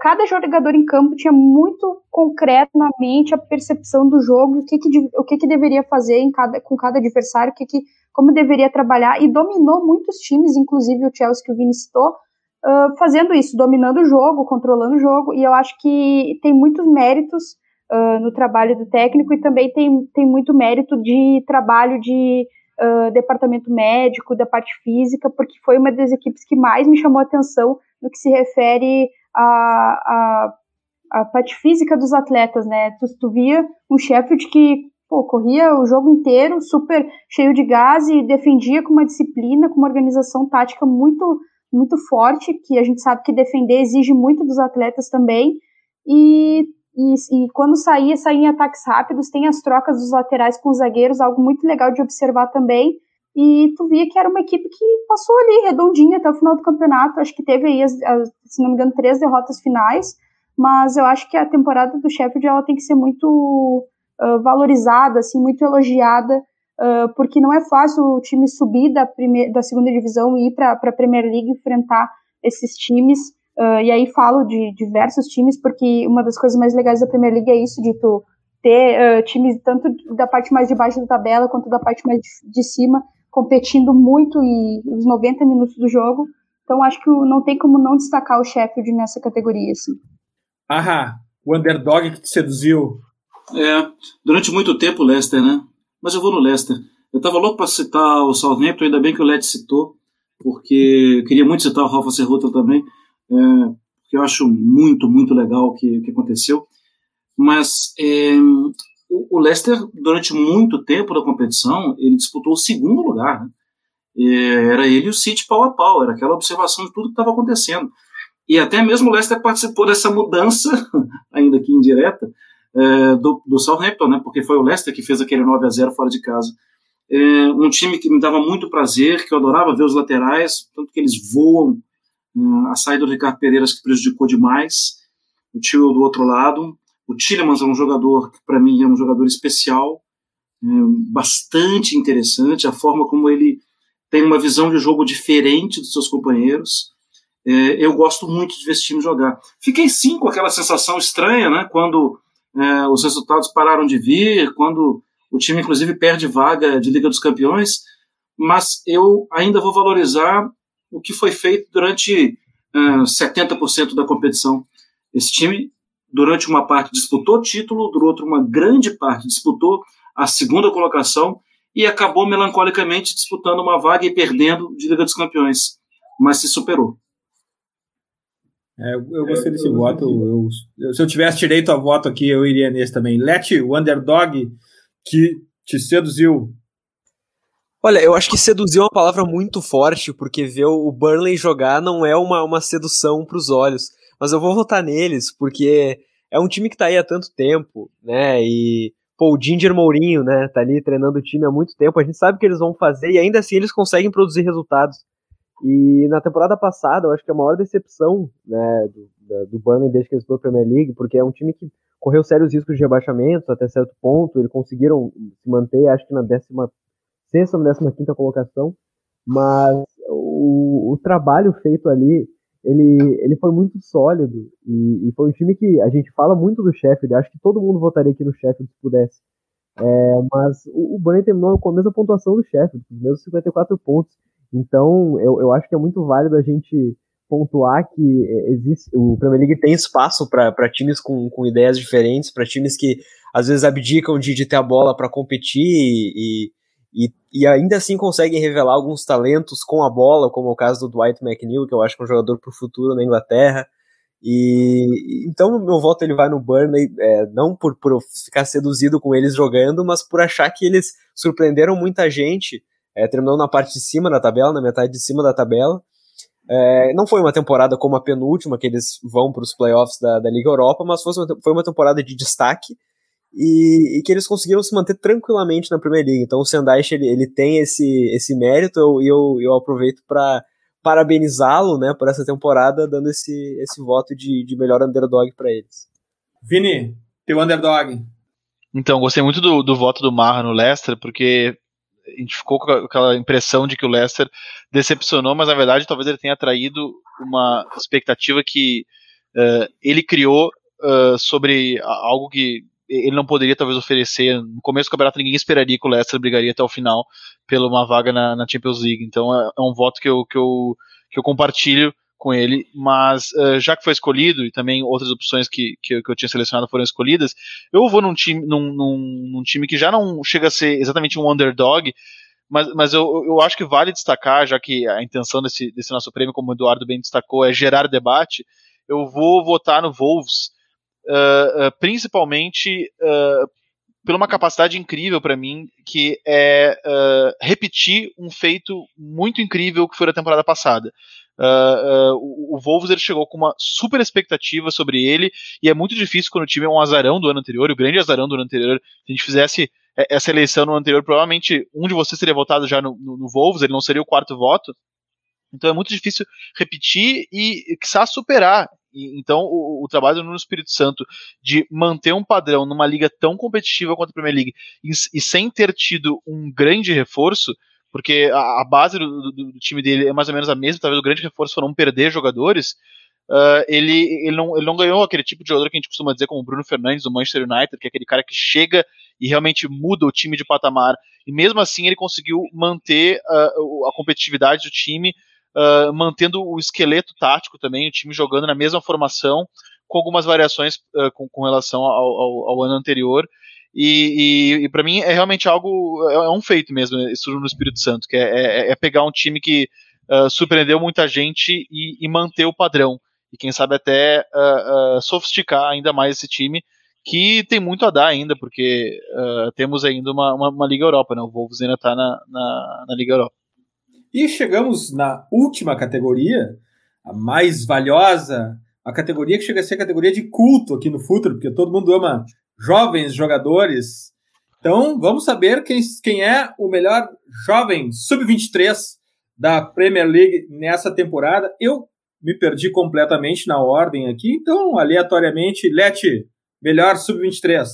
cada jogador em campo tinha muito concreto na mente a percepção do jogo, o que, que, o que, que deveria fazer em cada, com cada adversário, o que, que, como deveria trabalhar, e dominou muitos times, inclusive o Chelsea que o Vini citou, uh, fazendo isso, dominando o jogo, controlando o jogo, e eu acho que tem muitos méritos uh, no trabalho do técnico e também tem, tem muito mérito de trabalho de uh, departamento médico, da parte física, porque foi uma das equipes que mais me chamou a atenção no que se refere a, a, a parte física dos atletas, né? Tu, tu via um Sheffield que pô, corria o jogo inteiro, super cheio de gás e defendia com uma disciplina, com uma organização tática muito muito forte, que a gente sabe que defender exige muito dos atletas também. E, e, e quando saía, saía em ataques rápidos, tem as trocas dos laterais com os zagueiros, algo muito legal de observar também. E tu via que era uma equipe que passou ali redondinha até o final do campeonato. Acho que teve aí, as, as, se não me engano, três derrotas finais. Mas eu acho que a temporada do Sheffield ela tem que ser muito uh, valorizada, assim, muito elogiada uh, porque não é fácil o time subir da, primeira, da segunda divisão e ir para a Premier League enfrentar esses times. Uh, e aí falo de diversos times, porque uma das coisas mais legais da Premier League é isso, de tu ter times tanto da parte mais de baixo da tabela quanto da parte mais de, de cima competindo muito e os 90 minutos do jogo. Então acho que não tem como não destacar o Sheffield nessa categoria. Assim. Aham, o underdog que te seduziu. É, durante muito tempo o Leicester, né? mas eu vou no Leicester. Eu estava louco para citar o Southampton, ainda bem que o Led citou, porque eu queria muito citar o Rafa Serrota também, é, porque eu acho muito, muito legal o que, que aconteceu. Mas é, o, Leicester, durante muito tempo da competição, ele disputou o segundo lugar. Né? Era ele e o City pau a pau, era aquela observação de tudo que estava acontecendo. E até mesmo o Leicester participou dessa mudança, ainda que indireta, é, do, do Southampton, né, porque foi o Leicester que fez aquele 9 a 0 fora de casa. É, um time que me dava muito prazer, que eu adorava ver os laterais, tanto que eles voam. É, a saída do Ricardo Pereira que prejudicou demais. O Tio do outro lado. O Tillemans é um jogador que, para mim, é um jogador especial, é, bastante interessante. A forma como ele tem uma visão de jogo diferente dos seus companheiros. É, eu gosto muito de ver esse time jogar. Fiquei sim com aquela sensação estranha, né? Quando é, os resultados pararam de vir, quando o time, inclusive, perde vaga de Liga dos Campeões, mas eu ainda vou valorizar o que foi feito durante é, 70% da competição. Esse time, durante uma parte, disputou título, durante outra, uma grande parte, disputou a segunda colocação e acabou melancolicamente disputando uma vaga e perdendo de Liga dos Campeões, mas se superou. É, eu gostei desse voto. Eu, eu, se eu tivesse direito a voto aqui, eu iria nesse também. Let, o underdog que te seduziu. Olha, eu acho que seduzir é uma palavra muito forte, porque ver o Burnley jogar não é uma, uma sedução para os olhos. Mas eu vou votar neles, porque é um time que tá aí há tanto tempo, né? E, pô, o Ginger Mourinho, né? Tá ali treinando o time há muito tempo. A gente sabe o que eles vão fazer e ainda assim eles conseguem produzir resultados. E na temporada passada, eu acho que a maior decepção né, do, do Burnley desde que eles foram a Premier League, porque é um time que correu sérios riscos de rebaixamento até certo ponto, eles conseguiram se manter, acho que na 16 ou 15 colocação, mas o, o, trabalho feito ali ele, ele foi muito sólido e, e, foi um time que a gente fala muito do Sheffield, acho que todo mundo votaria aqui no Sheffield se pudesse. É, mas o, o Burnley terminou com a mesma pontuação do Sheffield, os mesmos 54 pontos. Então eu, eu acho que é muito válido a gente pontuar que existe o Premier League tem espaço para times com, com ideias diferentes, para times que às vezes abdicam de, de ter a bola para competir e, e, e, ainda assim conseguem revelar alguns talentos com a bola, como é o caso do Dwight McNeil, que eu acho que é um jogador para o futuro na Inglaterra. E então meu voto ele vai no Burnley, é, não por, por ficar seduzido com eles jogando, mas por achar que eles surpreenderam muita gente, é, terminando na parte de cima da tabela, na metade de cima da tabela. É, não foi uma temporada como a penúltima, que eles vão para os playoffs da, da Liga Europa, mas foi uma, foi uma temporada de destaque e, e, que eles conseguiram se manter tranquilamente na Premier League. Então o Sendeich ele, ele tem esse, esse mérito e eu, eu, eu aproveito para parabenizá-lo né, por essa temporada, dando esse, esse voto de, de melhor underdog para eles. Vini, teu underdog. Então, gostei muito do, do voto do Marra no Leicester, porque a gente ficou com aquela impressão de que o Leicester decepcionou, mas na verdade talvez ele tenha atraído uma expectativa que uh, ele criou uh, sobre algo que ele não poderia talvez oferecer. No começo do campeonato ninguém esperaria que o Leicester brigaria até o final pela uma vaga na, na Champions League. Então é, é, um voto que eu, que eu, que eu compartilho com ele, mas uh, já que foi escolhido e também outras opções que, que, que, eu tinha selecionado foram escolhidas, eu vou num time, num, num, num, time que já não chega a ser exatamente um underdog, mas, mas eu, eu acho que vale destacar, já que a intenção desse, desse nosso prêmio, como o Eduardo bem destacou, é gerar debate, eu vou votar no Wolves uh, uh, principalmente uh, por uma capacidade incrível para mim, que é repetir um feito muito incrível que foi na temporada passada. o Wolves ele chegou com uma super expectativa sobre ele, e é muito difícil quando o time é um azarão do ano anterior, o grande azarão do ano anterior. Se a gente fizesse essa eleição no anterior, provavelmente um de vocês teria votado já no, no, no Wolves, ele não seria o quarto voto. Então é muito difícil repetir e, quiçá, superar então, o, o, trabalho do Nuno Espírito Santo de manter um padrão numa liga tão competitiva quanto a Premier League e, e sem ter tido um grande reforço, porque a, a base do, do, do, time dele é mais ou menos a mesma, talvez o grande reforço for não perder jogadores. Uh, ele, ele, não, ele não ganhou aquele tipo de jogador que a gente costuma dizer como Bruno Fernandes do Manchester United, que é aquele cara que chega e realmente muda o time de patamar. E mesmo assim ele conseguiu manter uh, a competitividade do time uh, mantendo o esqueleto tático também, o time jogando na mesma formação, com algumas variações uh, com, com, relação ao, ao, ao, ano anterior. E, e, e para mim é realmente algo, é, é, um feito mesmo, isso no Espírito Santo, que é, é, é pegar um time que uh, surpreendeu muita gente e, e, manter o padrão. E quem sabe até sofisticar ainda mais esse time, que tem muito a dar ainda, porque temos ainda uma, uma, uma, Liga Europa, né? O Wolves ainda está na, na, na Liga Europa. E chegamos na última categoria, a mais valiosa, a categoria que chega a ser a categoria de culto aqui no futuro, porque todo mundo ama jovens jogadores. Então, vamos saber quem, quem é o melhor jovem sub-23 da Premier League nessa temporada. Eu me perdi completamente na ordem aqui, então, aleatoriamente, Lete, melhor sub-23.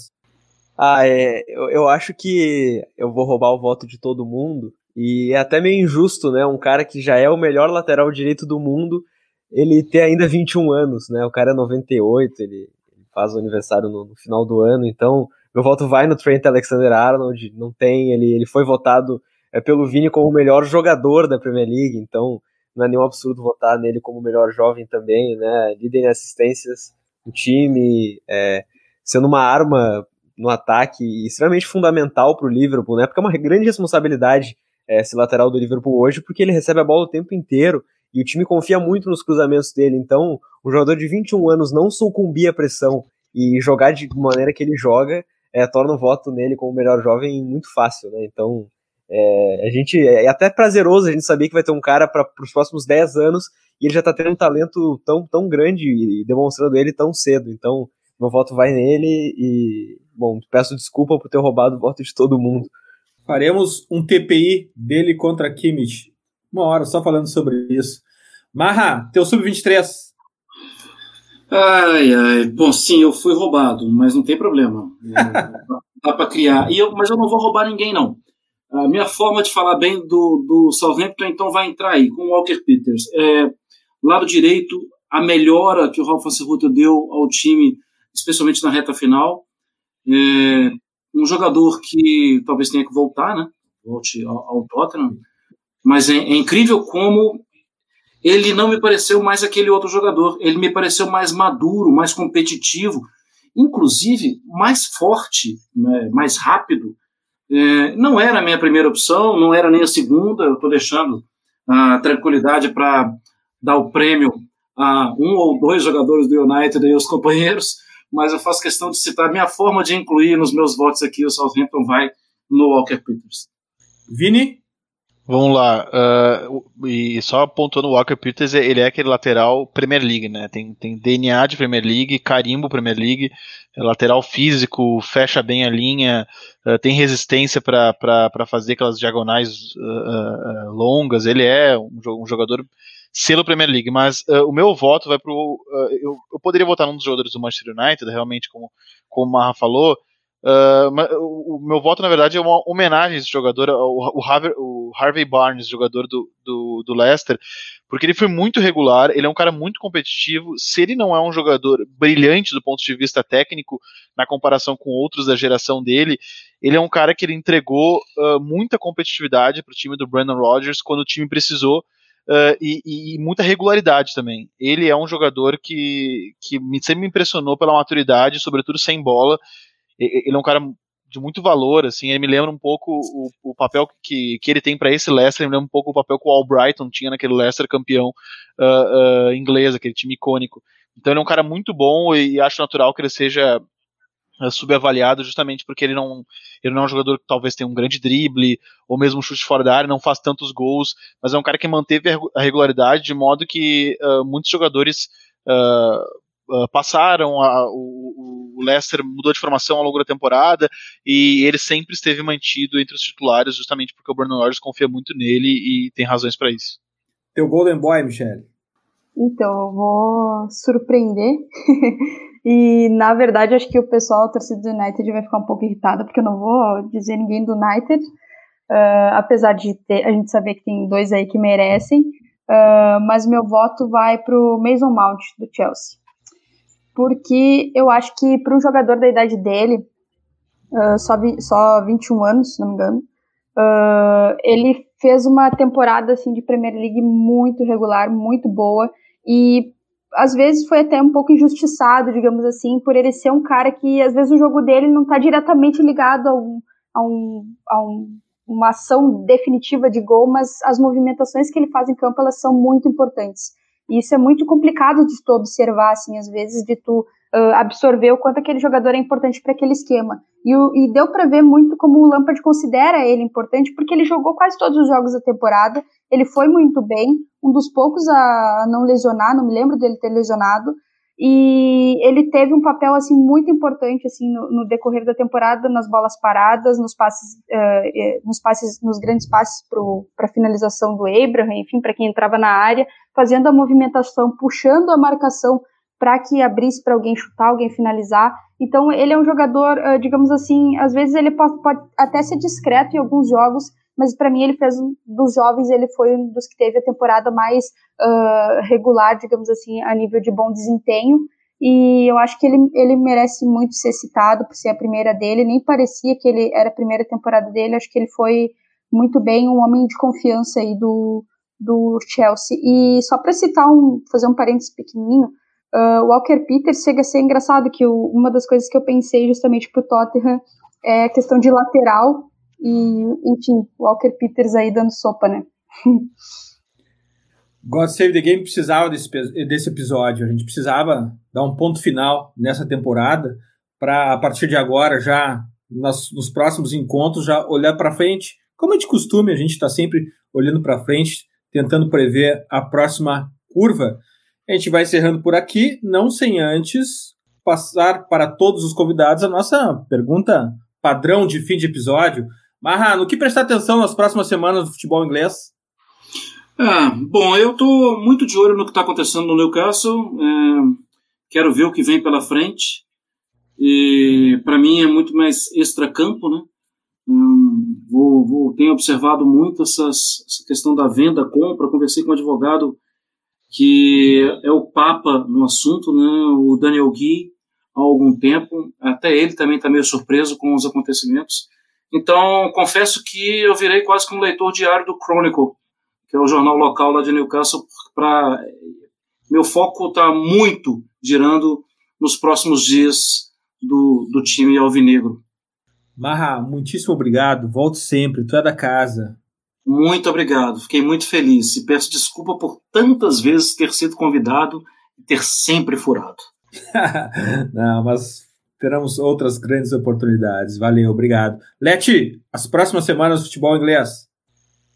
Ah, é, eu, eu acho que eu vou roubar o voto de todo mundo, e é até meio injusto, né? Um cara que já é o melhor lateral direito do mundo, ele ter ainda 21 anos, né? O cara é 98, ele, faz o aniversário no, no, final do ano, então meu voto vai no Trent Alexander-Arnold, não tem, ele, ele foi votado é, pelo Vini como o melhor jogador da Premier League, então não é nenhum absurdo votar nele como o melhor jovem também, né? Líder em assistências no time, é, sendo uma arma no ataque extremamente fundamental para o Liverpool, né? Porque é uma grande responsabilidade esse lateral do Liverpool hoje, porque ele recebe a bola o tempo inteiro e o time confia muito nos cruzamentos dele. Então, um jogador de 21 anos não sucumbir à pressão e jogar de maneira que ele joga é, torna o voto nele como melhor jovem muito fácil, né? Então, é, a gente é até prazeroso a gente saber que vai ter um cara para os próximos 10 anos e ele já está tendo um talento tão, tão grande e demonstrando ele tão cedo. Então, meu voto vai nele e, bom, peço desculpa por ter roubado o voto de todo mundo. Faremos um TPI dele contra Kimmich. Uma hora só falando sobre isso. Marra, teu sub-23. Ai, ai. Bom, sim, eu fui roubado, mas não tem problema. dá para criar. E eu, mas eu não vou roubar ninguém, não. A minha forma de falar bem do, do Southampton, então, vai entrar aí, com o Walker Peters. É, Lado direito, a melhora que o Ralf Anserruta deu ao time, especialmente na reta final. É, um jogador que talvez tenha que voltar, né? Volte ao, ao Tottenham. Mas é, é, incrível como ele não me pareceu mais aquele outro jogador. Ele me pareceu mais maduro, mais competitivo, inclusive mais forte, né? mais rápido. É, não era a minha primeira opção, não era nem a segunda. Eu estou deixando a tranquilidade para dar o prêmio a um ou dois jogadores do United e os companheiros mas eu faço questão de citar minha forma de incluir nos meus votos aqui o Southampton vai no Walker Peters. Vini? Vamos lá. Uh, e só apontando o Walker Peters, ele é aquele lateral Premier League, né? Tem, tem DNA de Premier League, carimbo Premier League, é lateral físico, fecha bem a linha, uh, tem resistência para fazer aquelas diagonais uh, longas. Ele é um, um jogador selo Premier League, mas uh, o meu voto vai pro. Uh, eu, eu, poderia votar num dos jogadores do Manchester United, realmente, como, como o Marra falou. Uh, mas, o, o, meu voto, na verdade, é uma homenagem a esse jogador, o, o, Harvey, o Harvey Barnes, jogador do, do, do, Leicester, porque ele foi muito regular, ele é um cara muito competitivo. Se ele não é um jogador brilhante do ponto de vista técnico, na comparação com outros da geração dele, ele é um cara que ele entregou uh, muita competitividade para o time do Brandon Rodgers quando o time precisou uh, e, e, muita regularidade também. Ele é um jogador que, que sempre me impressionou pela maturidade, sobretudo sem bola. Ele é um cara de muito valor, assim, ele me lembra um pouco o, o papel que, que ele tem para esse Leicester, me lembra um pouco o papel que o Albrighton tinha naquele Leicester campeão uh, uh, inglês, aquele time icônico. Então ele é um cara muito bom e acho natural que ele seja subavaliado justamente porque ele não, ele não é um jogador que talvez tenha um grande drible ou mesmo um chute fora da área, não faz tantos gols, mas é um cara que manteve a regularidade de modo que uh, muitos jogadores uh, uh, passaram, a, o, o, Leicester mudou de formação ao longo da temporada e ele sempre esteve mantido entre os titulares justamente porque o Bruno Rodgers confia muito nele e tem razões para isso. Teu Golden Boy, Michele? Então, eu vou surpreender E, na verdade, acho que o pessoal, a torcida do United, vai ficar um pouco irritada, porque eu não vou dizer ninguém do United, uh, apesar de ter, a gente saber que tem dois aí que merecem, uh, mas meu voto vai pro Mason Mount, do Chelsea. Porque eu acho que para um jogador da idade dele, uh, só, vi, só 21 anos, se não me engano, ele fez uma temporada assim de Premier League muito regular, muito boa, e às vezes foi até um pouco injustiçado, digamos assim, por ele ser um cara que às vezes o jogo dele não está diretamente ligado a, um, a, um, a um, uma ação definitiva de gol, mas as movimentações que ele faz em campo elas são muito importantes. E isso é muito complicado de tu observar, assim, às vezes, de tu uh, absorver o quanto aquele jogador é importante para aquele esquema. E, e deu para ver muito como o Lampard considera ele importante, porque ele jogou quase todos os jogos da temporada, ele foi muito bem, um dos poucos a não lesionar, não me lembro dele ter lesionado, e ele teve um papel assim muito importante assim no, no decorrer da temporada nas bolas paradas nos passes uh, nos passes nos grandes passes para finalização do Abraham enfim para quem entrava na área fazendo a movimentação puxando a marcação para que abrisse para alguém chutar alguém finalizar então ele é um jogador uh, digamos assim às vezes ele pode, pode até ser discreto em alguns jogos mas para mim ele fez um dos jovens, ele foi um dos que teve a temporada mais uh, regular, digamos assim, a nível de bom desempenho. E eu acho que ele, ele merece muito ser citado por ser a primeira dele. Nem parecia que ele era a primeira temporada dele. Acho que ele foi muito bem um homem de confiança aí do, do Chelsea. E só para citar um, fazer um parênteses pequenininho, uh, Walker Peters chega a ser engraçado que o, uma das coisas que eu pensei justamente pro Tottenham é a questão de lateral e, enfim, Walker Peters aí dando sopa, né? God Save the Game precisava desse, desse episódio. A gente precisava dar um ponto final nessa temporada para, a partir de agora, já nos, nos próximos encontros, já olhar para frente. Como é de costume, a gente está sempre olhando para frente, tentando prever a próxima curva. A gente vai encerrando por aqui, não sem antes passar para todos os convidados a nossa pergunta padrão de fim de episódio. Marra, no que prestar atenção nas próximas semanas do futebol inglês? É, bom, eu estou muito de olho no que está acontecendo no Newcastle. É, quero ver o que vem pela frente. E para mim é muito mais extra-campo, né? Hum, vou, vou, tenho observado muito essas, essa questão da venda, compra. Conversei com um advogado que é o papa no assunto, né, o Daniel Gui, há algum tempo. Até ele também está meio surpreso com os acontecimentos. Então, confesso que eu virei quase que um leitor diário do Chronicle, que é o jornal local lá de Newcastle, para meu foco está muito girando nos próximos dias do, do time alvinegro. Marra, muitíssimo obrigado. Volte sempre, tu é da casa. Muito obrigado, fiquei muito feliz e peço desculpa por tantas vezes ter sido convidado e ter sempre furado. Não, mas teremos outras grandes oportunidades. Valeu, obrigado. Leti, as próximas semanas do futebol inglês.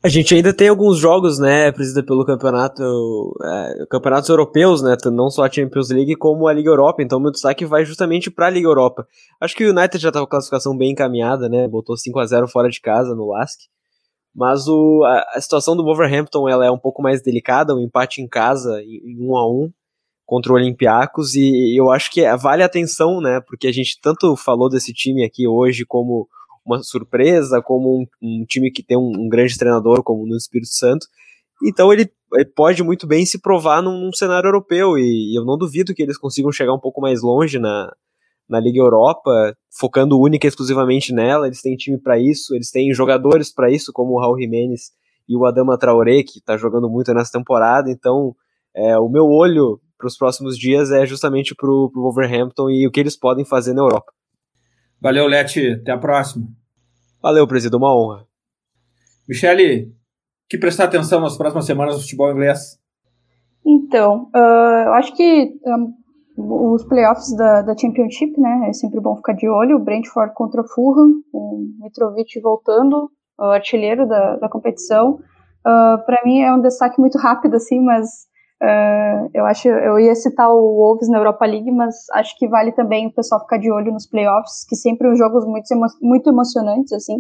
A gente ainda tem alguns jogos, né, presida pelo campeonato, é, campeonatos europeus, né, não só a Champions League como a Liga Europa, então meu destaque vai justamente para a Liga Europa. Acho que o United já tá com a classificação bem encaminhada, né, botou 5 a 0 fora de casa no Lask, mas o, a, a, situação do Wolverhampton ela é um pouco mais delicada, um empate em casa, em 1 um a 1 um, contra o Olympiacos, e eu acho que vale a atenção, né, porque a gente tanto falou desse time aqui hoje como uma surpresa, como um, um time que tem um, um, grande treinador, como no Espírito Santo. Então ele, ele pode muito bem se provar num, num cenário europeu, e, e, eu não duvido que eles consigam chegar um pouco mais longe na, na Liga Europa, focando única e exclusivamente nela. Eles têm time para isso, eles têm jogadores para isso, como o Raul Jimenez e o Adama Traoré, que está jogando muito nessa temporada. Então, é, o meu olho para os próximos dias é justamente para o Wolverhampton e o que eles podem fazer na Europa. Valeu, Leti. Até a próxima. Valeu, presidente. Uma honra. Michele, que prestar atenção nas próximas semanas do futebol inglês? Então, uh, eu acho que um, os playoffs da, da, Championship, né? É sempre bom ficar de olho. O Brentford contra o Fulham, o Mitrovic voltando, o artilheiro da, da competição. Uh, Para mim é um destaque muito rápido, assim, mas Uh, eu acho, eu ia citar o Wolves na Europa League, mas acho que vale também o pessoal ficar de olho nos playoffs, que sempre são jogos muito, emo muito emocionantes, assim.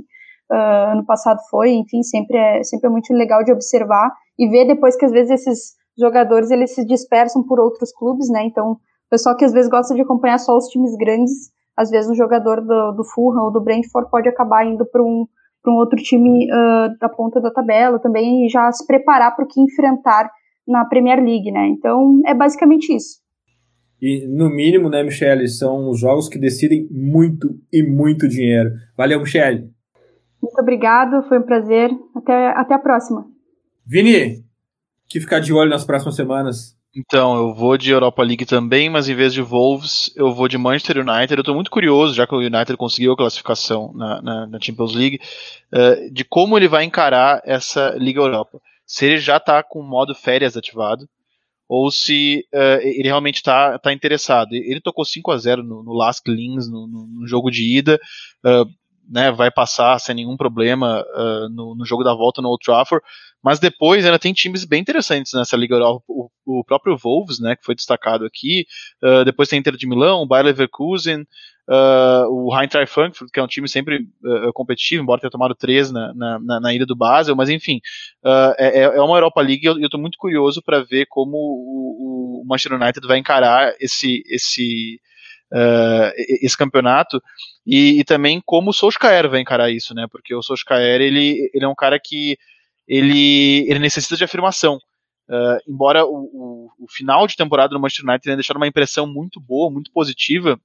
Uh, ano passado foi, enfim, sempre é, sempre é muito legal de observar e ver depois que às vezes esses jogadores eles se dispersam por outros clubes, né? Então, o pessoal que às vezes gosta de acompanhar só os times grandes, às vezes um jogador do, do Fulham ou do Brentford pode acabar indo para um, um outro time uh, da ponta da tabela também e já se preparar para o que enfrentar na Premier League, né? Então é basicamente isso. E no mínimo, né, Michele, são os jogos que decidem muito e muito dinheiro. Valeu, Michele. Muito obrigado, foi um prazer. Até, até a próxima. Vini, que ficar de olho nas próximas semanas? Então, eu vou de Europa League também, mas em vez de Wolves, eu vou de Manchester United. Eu estou muito curioso, já que o United conseguiu a classificação na, na, na Champions League, uh, de como ele vai encarar essa Liga Europa se ele já está com o modo férias ativado ou se uh, ele realmente está tá interessado. Ele tocou 5 a 0 no, no Last Lins, no, no, no, jogo de ida, uh, né, vai passar sem nenhum problema uh, no, no, jogo da volta no Old Trafford, mas depois ainda tem times bem interessantes nessa Liga Europa, o, o próprio Wolves, né, que foi destacado aqui, depois tem Inter de Milão, Bayer Leverkusen, Uh, o Eintracht Frankfurt, que é um time sempre uh, competitivo, embora tenha tomado três na, na, na ilha do Basel, mas enfim, uh, é, é uma Europa League e eu estou muito curioso para ver como o, o, Manchester United vai encarar esse, esse, esse campeonato e, e, também como o Solskjaer vai encarar isso, né? Porque o Solskjaer ele, ele é um cara que ele, ele necessita de afirmação. embora o, o, o final de temporada do Manchester United tenha deixado uma impressão muito boa, muito positiva,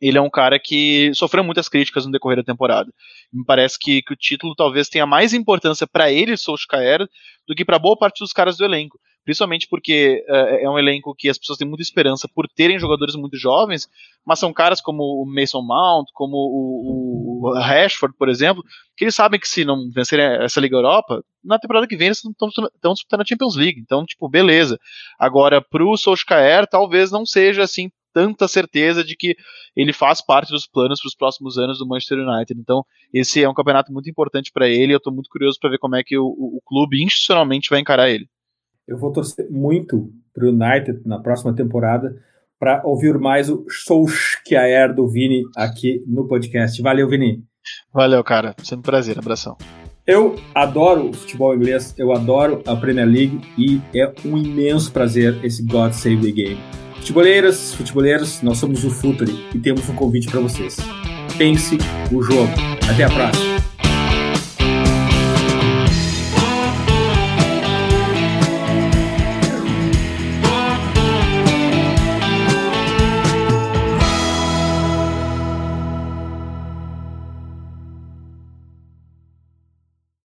ele é um cara que sofreu muitas críticas no decorrer da temporada. Me parece que, que o título talvez tenha mais importância para ele, Solskjaer, do que para boa parte dos caras do elenco. Principalmente porque uh, é um elenco que as pessoas têm muita esperança por terem jogadores muito jovens, mas são caras como o Mason Mount, como o, o Rashford, por exemplo, que eles sabem que se não vencerem essa Liga Europa, na temporada que vem eles estão disputando a Champions League. Então, tipo, beleza. Agora, pro Solskjaer, talvez não seja assim tanta certeza de que ele faz parte dos planos para os próximos anos do Manchester United. Então, esse é um campeonato muito importante para ele. Eu estou muito curioso para ver como é que o, o, clube institucionalmente vai encarar ele. Eu vou torcer muito para o United na próxima temporada para ouvir mais o Solskjaer do Vini aqui no podcast. Valeu, Vini. Valeu, cara. Sempre um prazer. Abração. Eu adoro o futebol inglês, eu adoro a Premier League e é um imenso prazer esse God Save the Game. Futeboleiras, futeboleiros, nós somos o Futuri e temos um convite para vocês. Pense o jogo. Até a próxima.